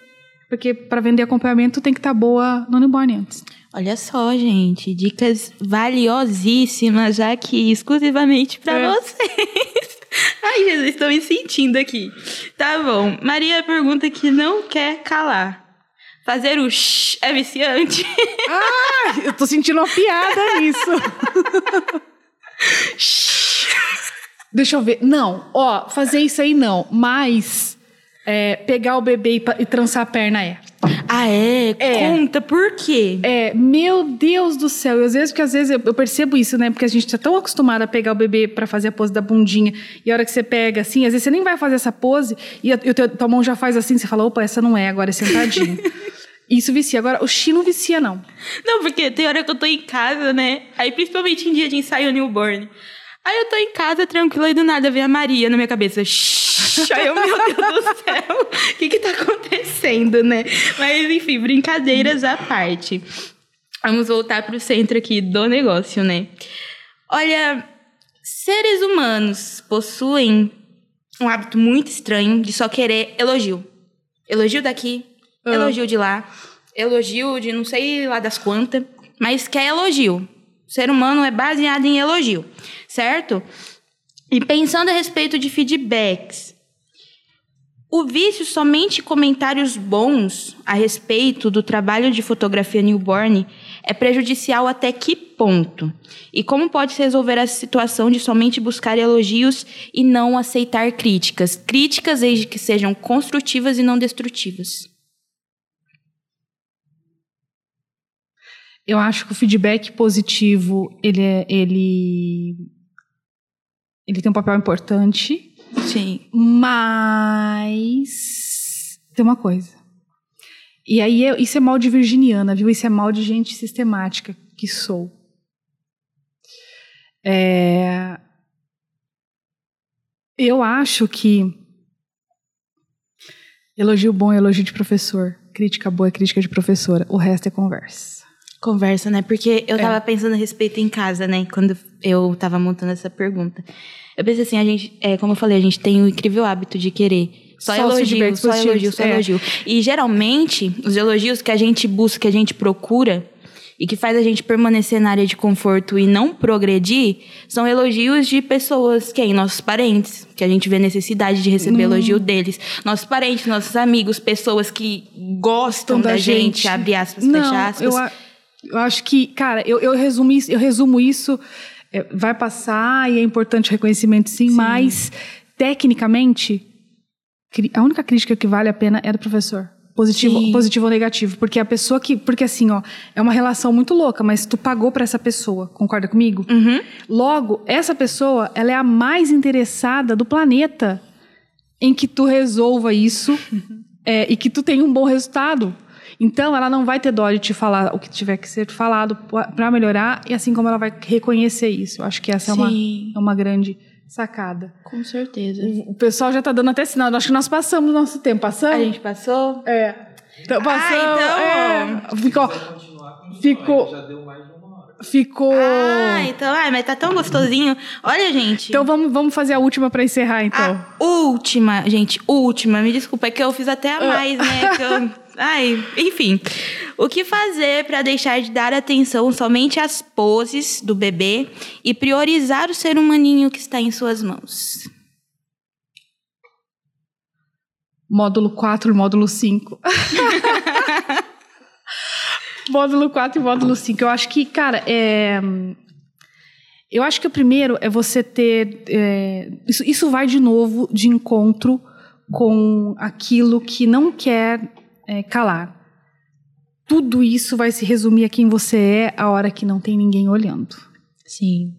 Porque para vender acompanhamento tem que estar boa no newborn antes. Olha só, gente, dicas valiosíssimas aqui, exclusivamente pra É. vocês. Ai, Jesus, estou me sentindo aqui. Tá bom. Maria pergunta que não quer calar. Fazer o shh é viciante? Ah, eu tô sentindo uma piada nisso. Deixa eu ver. Não, ó, fazer isso aí não. Mas é, pegar o bebê e, e trançar a perna é. ah, é? É. Conta, por quê? É, meu Deus do céu. E às vezes, porque às vezes eu, eu percebo isso, né? Porque a gente tá tão acostumado a pegar o bebê pra fazer a pose da bundinha. E a hora que você pega assim, às vezes você nem vai fazer essa pose e a, e tua mão já faz assim, você fala, opa, essa não é, agora é sentadinho. Isso vicia. Agora, o chi não vicia, não. Não, porque tem hora que eu tô em casa, né? Aí, principalmente em dia de ensaio newborn. Aí eu tô em casa, tranquila, e do nada vem a Maria na minha cabeça. Shhh, aí eu, meu Deus do céu, o que que tá acontecendo, né? Mas, enfim, brincadeiras à parte. Vamos voltar pro centro aqui do negócio, né? Olha, seres humanos possuem um hábito muito estranho de só querer elogio. Elogio daqui, Ah. elogio de lá, elogio de não sei lá das quantas, mas quer elogio. O ser humano é baseado em elogio, certo? E pensando a respeito de feedbacks, o vício somente comentários bons a respeito do trabalho de fotografia newborn é prejudicial até que ponto? E como pode se resolver essa situação de somente buscar elogios e não aceitar críticas? Críticas desde que sejam construtivas e não destrutivas. Eu acho que o feedback positivo, ele, é, ele, ele tem um papel importante, Sim. mas tem uma coisa. E aí, eu- isso é mal de virginiana, viu? Isso é mal de gente sistemática que sou. É, eu acho que elogio bom é elogio de professor, crítica boa é crítica de professora, o resto é conversa. Conversa, né? Porque eu tava pensando a respeito em casa, né? Quando eu tava montando essa pergunta. Eu pensei assim, a gente, é, como eu falei, a gente tem o incrível hábito de querer só, Só elogio, só elogio, só é. elogio. E geralmente, os elogios que a gente busca, que a gente procura e que faz a gente permanecer na área de conforto e não progredir, são elogios de pessoas, quem? Nossos parentes, que a gente vê necessidade de receber elogio deles. Nossos parentes, nossos amigos, pessoas que gostam da, gente, abre aspas, Não, fecha aspas. Eu, eu acho que, cara, eu, eu, resumo isso, eu resumo isso, é, vai passar e é importante o reconhecimento sim, mas tecnicamente, a única crítica que vale a pena é do professor. Positivo, Sim. positivo ou negativo. Porque a pessoa que. Porque assim, ó, é uma relação muito louca, mas tu pagou pra essa pessoa, concorda comigo? Uhum. Logo, essa pessoa, ela é a mais interessada do planeta em que tu resolva isso é, e que tu tenha um bom resultado. Então, ela não vai ter dó de te falar o que tiver que ser falado para melhorar, e assim como ela vai reconhecer isso. Eu acho que essa é uma, é uma grande sacada. Com certeza. O pessoal já tá dando até sinal. Eu acho que nós passamos o nosso tempo. Passamos? A gente passou? É. Então, passamos. então, é. Ficou. Ficou. Já deu mais de uma hora. Ficou. Ah, então, ai, mas tá tão gostosinho. Olha, gente. Então vamos, vamos fazer a última para encerrar, então. a última, gente, última. Me desculpa, é que eu fiz até a mais, né? Ai, enfim. O que fazer para deixar de dar atenção somente às poses do bebê e priorizar o ser humaninho que está em suas mãos? Módulo 4 e módulo 5. módulo 4 e módulo 5. Eu acho que, cara, é. Eu acho que o primeiro é você ter. é, Isso, isso vai de novo de encontro com aquilo que não quer é, calar. Tudo isso vai se resumir a quem você é a hora que não tem ninguém olhando. Sim.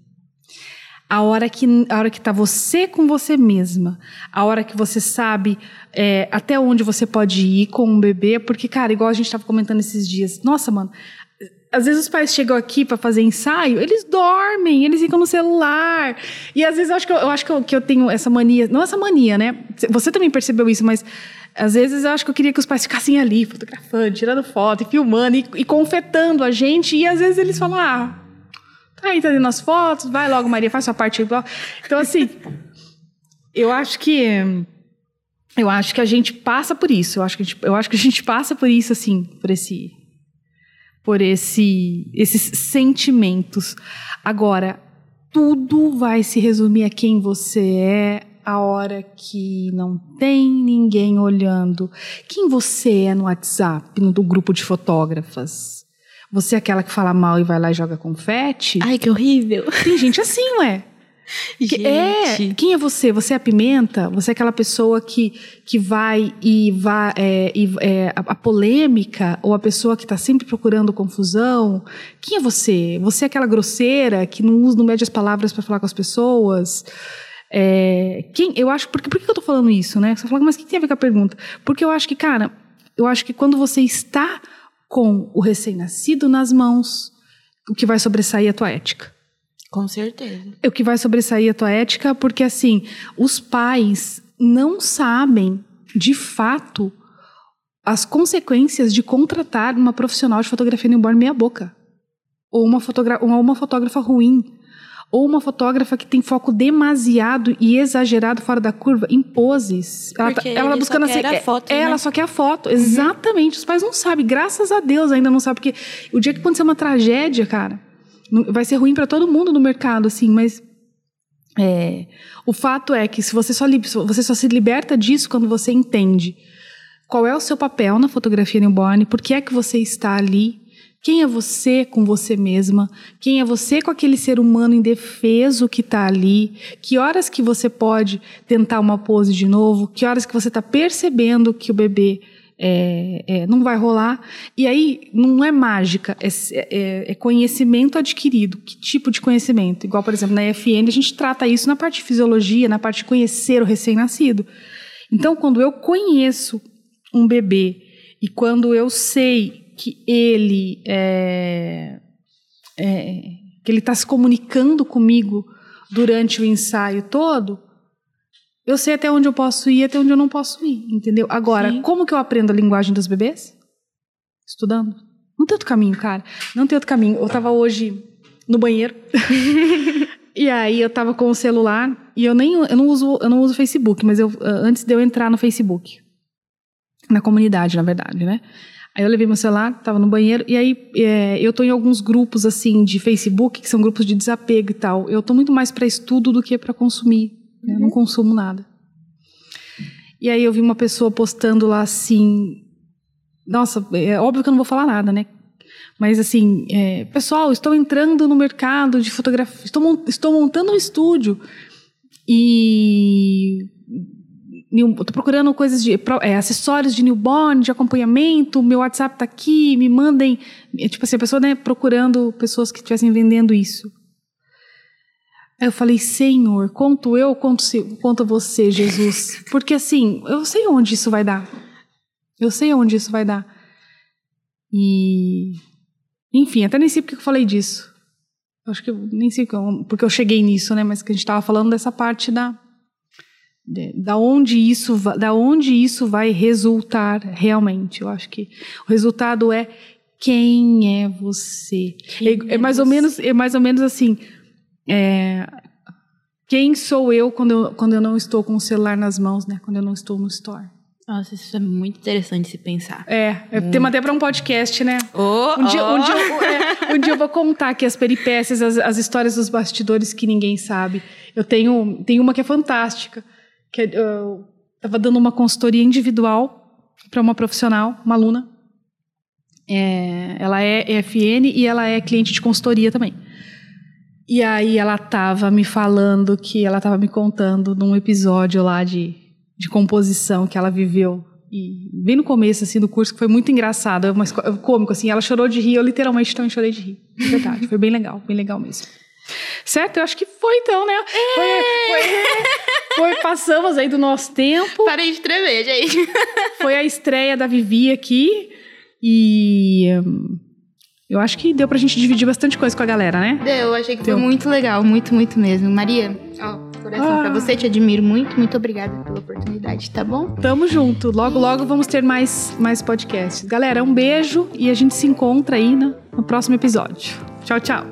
A hora que a hora que tá você com você mesma, a hora que você sabe é, até onde você pode ir com um bebê, porque cara, igual a gente estava comentando esses dias, nossa, mano, às vezes os pais chegam aqui para fazer ensaio, eles dormem, eles ficam no celular. E às vezes eu acho que eu, eu acho que eu, que eu tenho essa mania, não essa mania, né? Você também percebeu isso, mas às vezes eu acho que eu queria que os pais ficassem ali, fotografando, tirando foto, e filmando e, e confetando a gente, e às vezes eles falam: "Ah, Tá aí, tá dando as fotos, vai logo, Maria, faz sua parte igual. Então, assim, eu acho que. Eu acho que a gente passa por isso. Eu acho que a gente, eu acho que a gente passa por isso, assim, por esse. Por esse, esses sentimentos. Agora, tudo vai se resumir a quem você é a hora que não tem ninguém olhando. Quem você é no WhatsApp, no do grupo de fotógrafas? Você é aquela que fala mal e vai lá e joga confete? Ai, que horrível. Tem gente assim, ué. Que- É, quem é você? Você é a pimenta? Você é aquela pessoa que, que vai e vai. É, e, é, a, a polêmica? Ou a pessoa que está sempre procurando confusão? Quem é você? Você é aquela grosseira que não usa, não mede as palavras para falar com as pessoas? É, quem, eu acho. Por, que- por que eu tô falando isso, né? Você fala, mas o que tem a ver com a pergunta? Porque eu acho que, cara, Eu acho que quando você está com o recém-nascido nas mãos, o que vai sobressair é a tua ética. Com certeza. É o que vai sobressair a tua ética, porque assim, os pais não sabem, de fato, as consequências de contratar uma profissional de fotografia newborn meia boca. Ou uma, ou uma fotógrafa ruim. Ou uma fotógrafa que tem foco demasiado e exagerado fora da curva em poses. Ela, tá- Porque ela buscando só quer assim. a foto, né? Ela só quer a foto. Exatamente. Os pais não sabem. Graças a Deus ainda não sabem. Porque o dia que acontecer uma tragédia, cara, vai ser ruim para todo mundo no mercado, assim, mas. é, o fato é que se você só, você só se liberta disso quando você entende qual é o seu papel na fotografia newborn, por que é que você está ali, quem é você com você mesma, quem é você com aquele ser humano indefeso que está ali, que horas que você pode tentar uma pose de novo, que horas que você está percebendo que o bebê é, é, não vai rolar. E aí não é mágica, é, é- é conhecimento adquirido. Que tipo de conhecimento? Igual, por exemplo, na EFN a gente trata isso na parte de fisiologia, na parte de conhecer o recém-nascido. Então, quando eu conheço um bebê e quando eu sei que ele é, é, que ele está se comunicando comigo durante o ensaio todo, eu sei até onde eu posso ir e até onde eu não posso ir, entendeu? Agora, Sim. como que eu aprendo a linguagem dos bebês? Estudando. Não tem outro caminho, cara. Não tem outro caminho. Eu tava hoje no banheiro. e aí eu tava com o celular e eu nem eu não uso eu não uso Facebook, mas eu ah, antes de eu entrar no Facebook, na comunidade, na verdade, né? Aí eu levei meu celular, tava no banheiro, e aí é, eu tô em alguns grupos, assim, de Facebook, que são grupos de desapego e tal. Eu tô muito mais para estudo do que para consumir. Né? Eu não consumo nada. E aí eu vi uma pessoa postando lá assim. Nossa, é óbvio que eu não vou falar nada, né? Mas assim, é, pessoal, estou entrando no mercado de fotografia, estou, estou montando um estúdio e estou procurando coisas de é, acessórios de newborn, de acompanhamento. Meu WhatsApp está aqui, me mandem, é, tipo assim, a pessoa né, procurando pessoas que estivessem vendendo isso. Aí eu falei, Senhor, conto eu, conto, conto você, Jesus. Porque assim, eu sei onde isso vai dar. Eu sei onde isso vai dar. E. Enfim, até nem sei porque eu falei disso. Acho que eu nem sei porque eu cheguei nisso, né? Mas que a gente estava falando dessa parte da. da onde isso da onde isso vai resultar realmente. Eu acho que o resultado é quem é você. Quem é, é é mais ou você? menos é mais ou menos assim. É, quem sou eu quando, eu quando eu não estou com o celular nas mãos, né? Quando eu não estou no store. Nossa, isso é muito interessante se pensar. É, é tema até para um podcast, né? Oh, Um dia, um, dia eu, é, um dia eu vou contar aqui as peripécias, as, as histórias dos bastidores que ninguém sabe. Eu tenho, tenho uma que é fantástica, que é, eu estava dando uma consultoria individual para uma profissional, uma aluna. É, ela é EFN e ela é cliente de consultoria também. E aí ela estava me falando que ela estava me contando num episódio lá de, de composição que ela viveu e bem no começo assim do curso que foi muito engraçado, mas co- cômico assim, ela chorou de rir, eu literalmente também chorei de rir. De verdade, foi bem legal, bem legal mesmo. Certo? Eu acho que foi então, né? Foi, foi, foi- passamos aí do nosso tempo. Parei de tremer, gente. Foi a estreia da Vivi aqui e hum, eu acho que deu pra gente dividir bastante coisa com a galera, né? Eu achei que foi Deu. muito legal, muito, muito mesmo. Maria, ó, coração Ah. pra você, te admiro muito, muito obrigada pela oportunidade, tá bom? Tamo junto. Logo, logo vamos ter mais, mais podcasts. Galera, um beijo e a gente se encontra aí no, no próximo episódio. Tchau, tchau.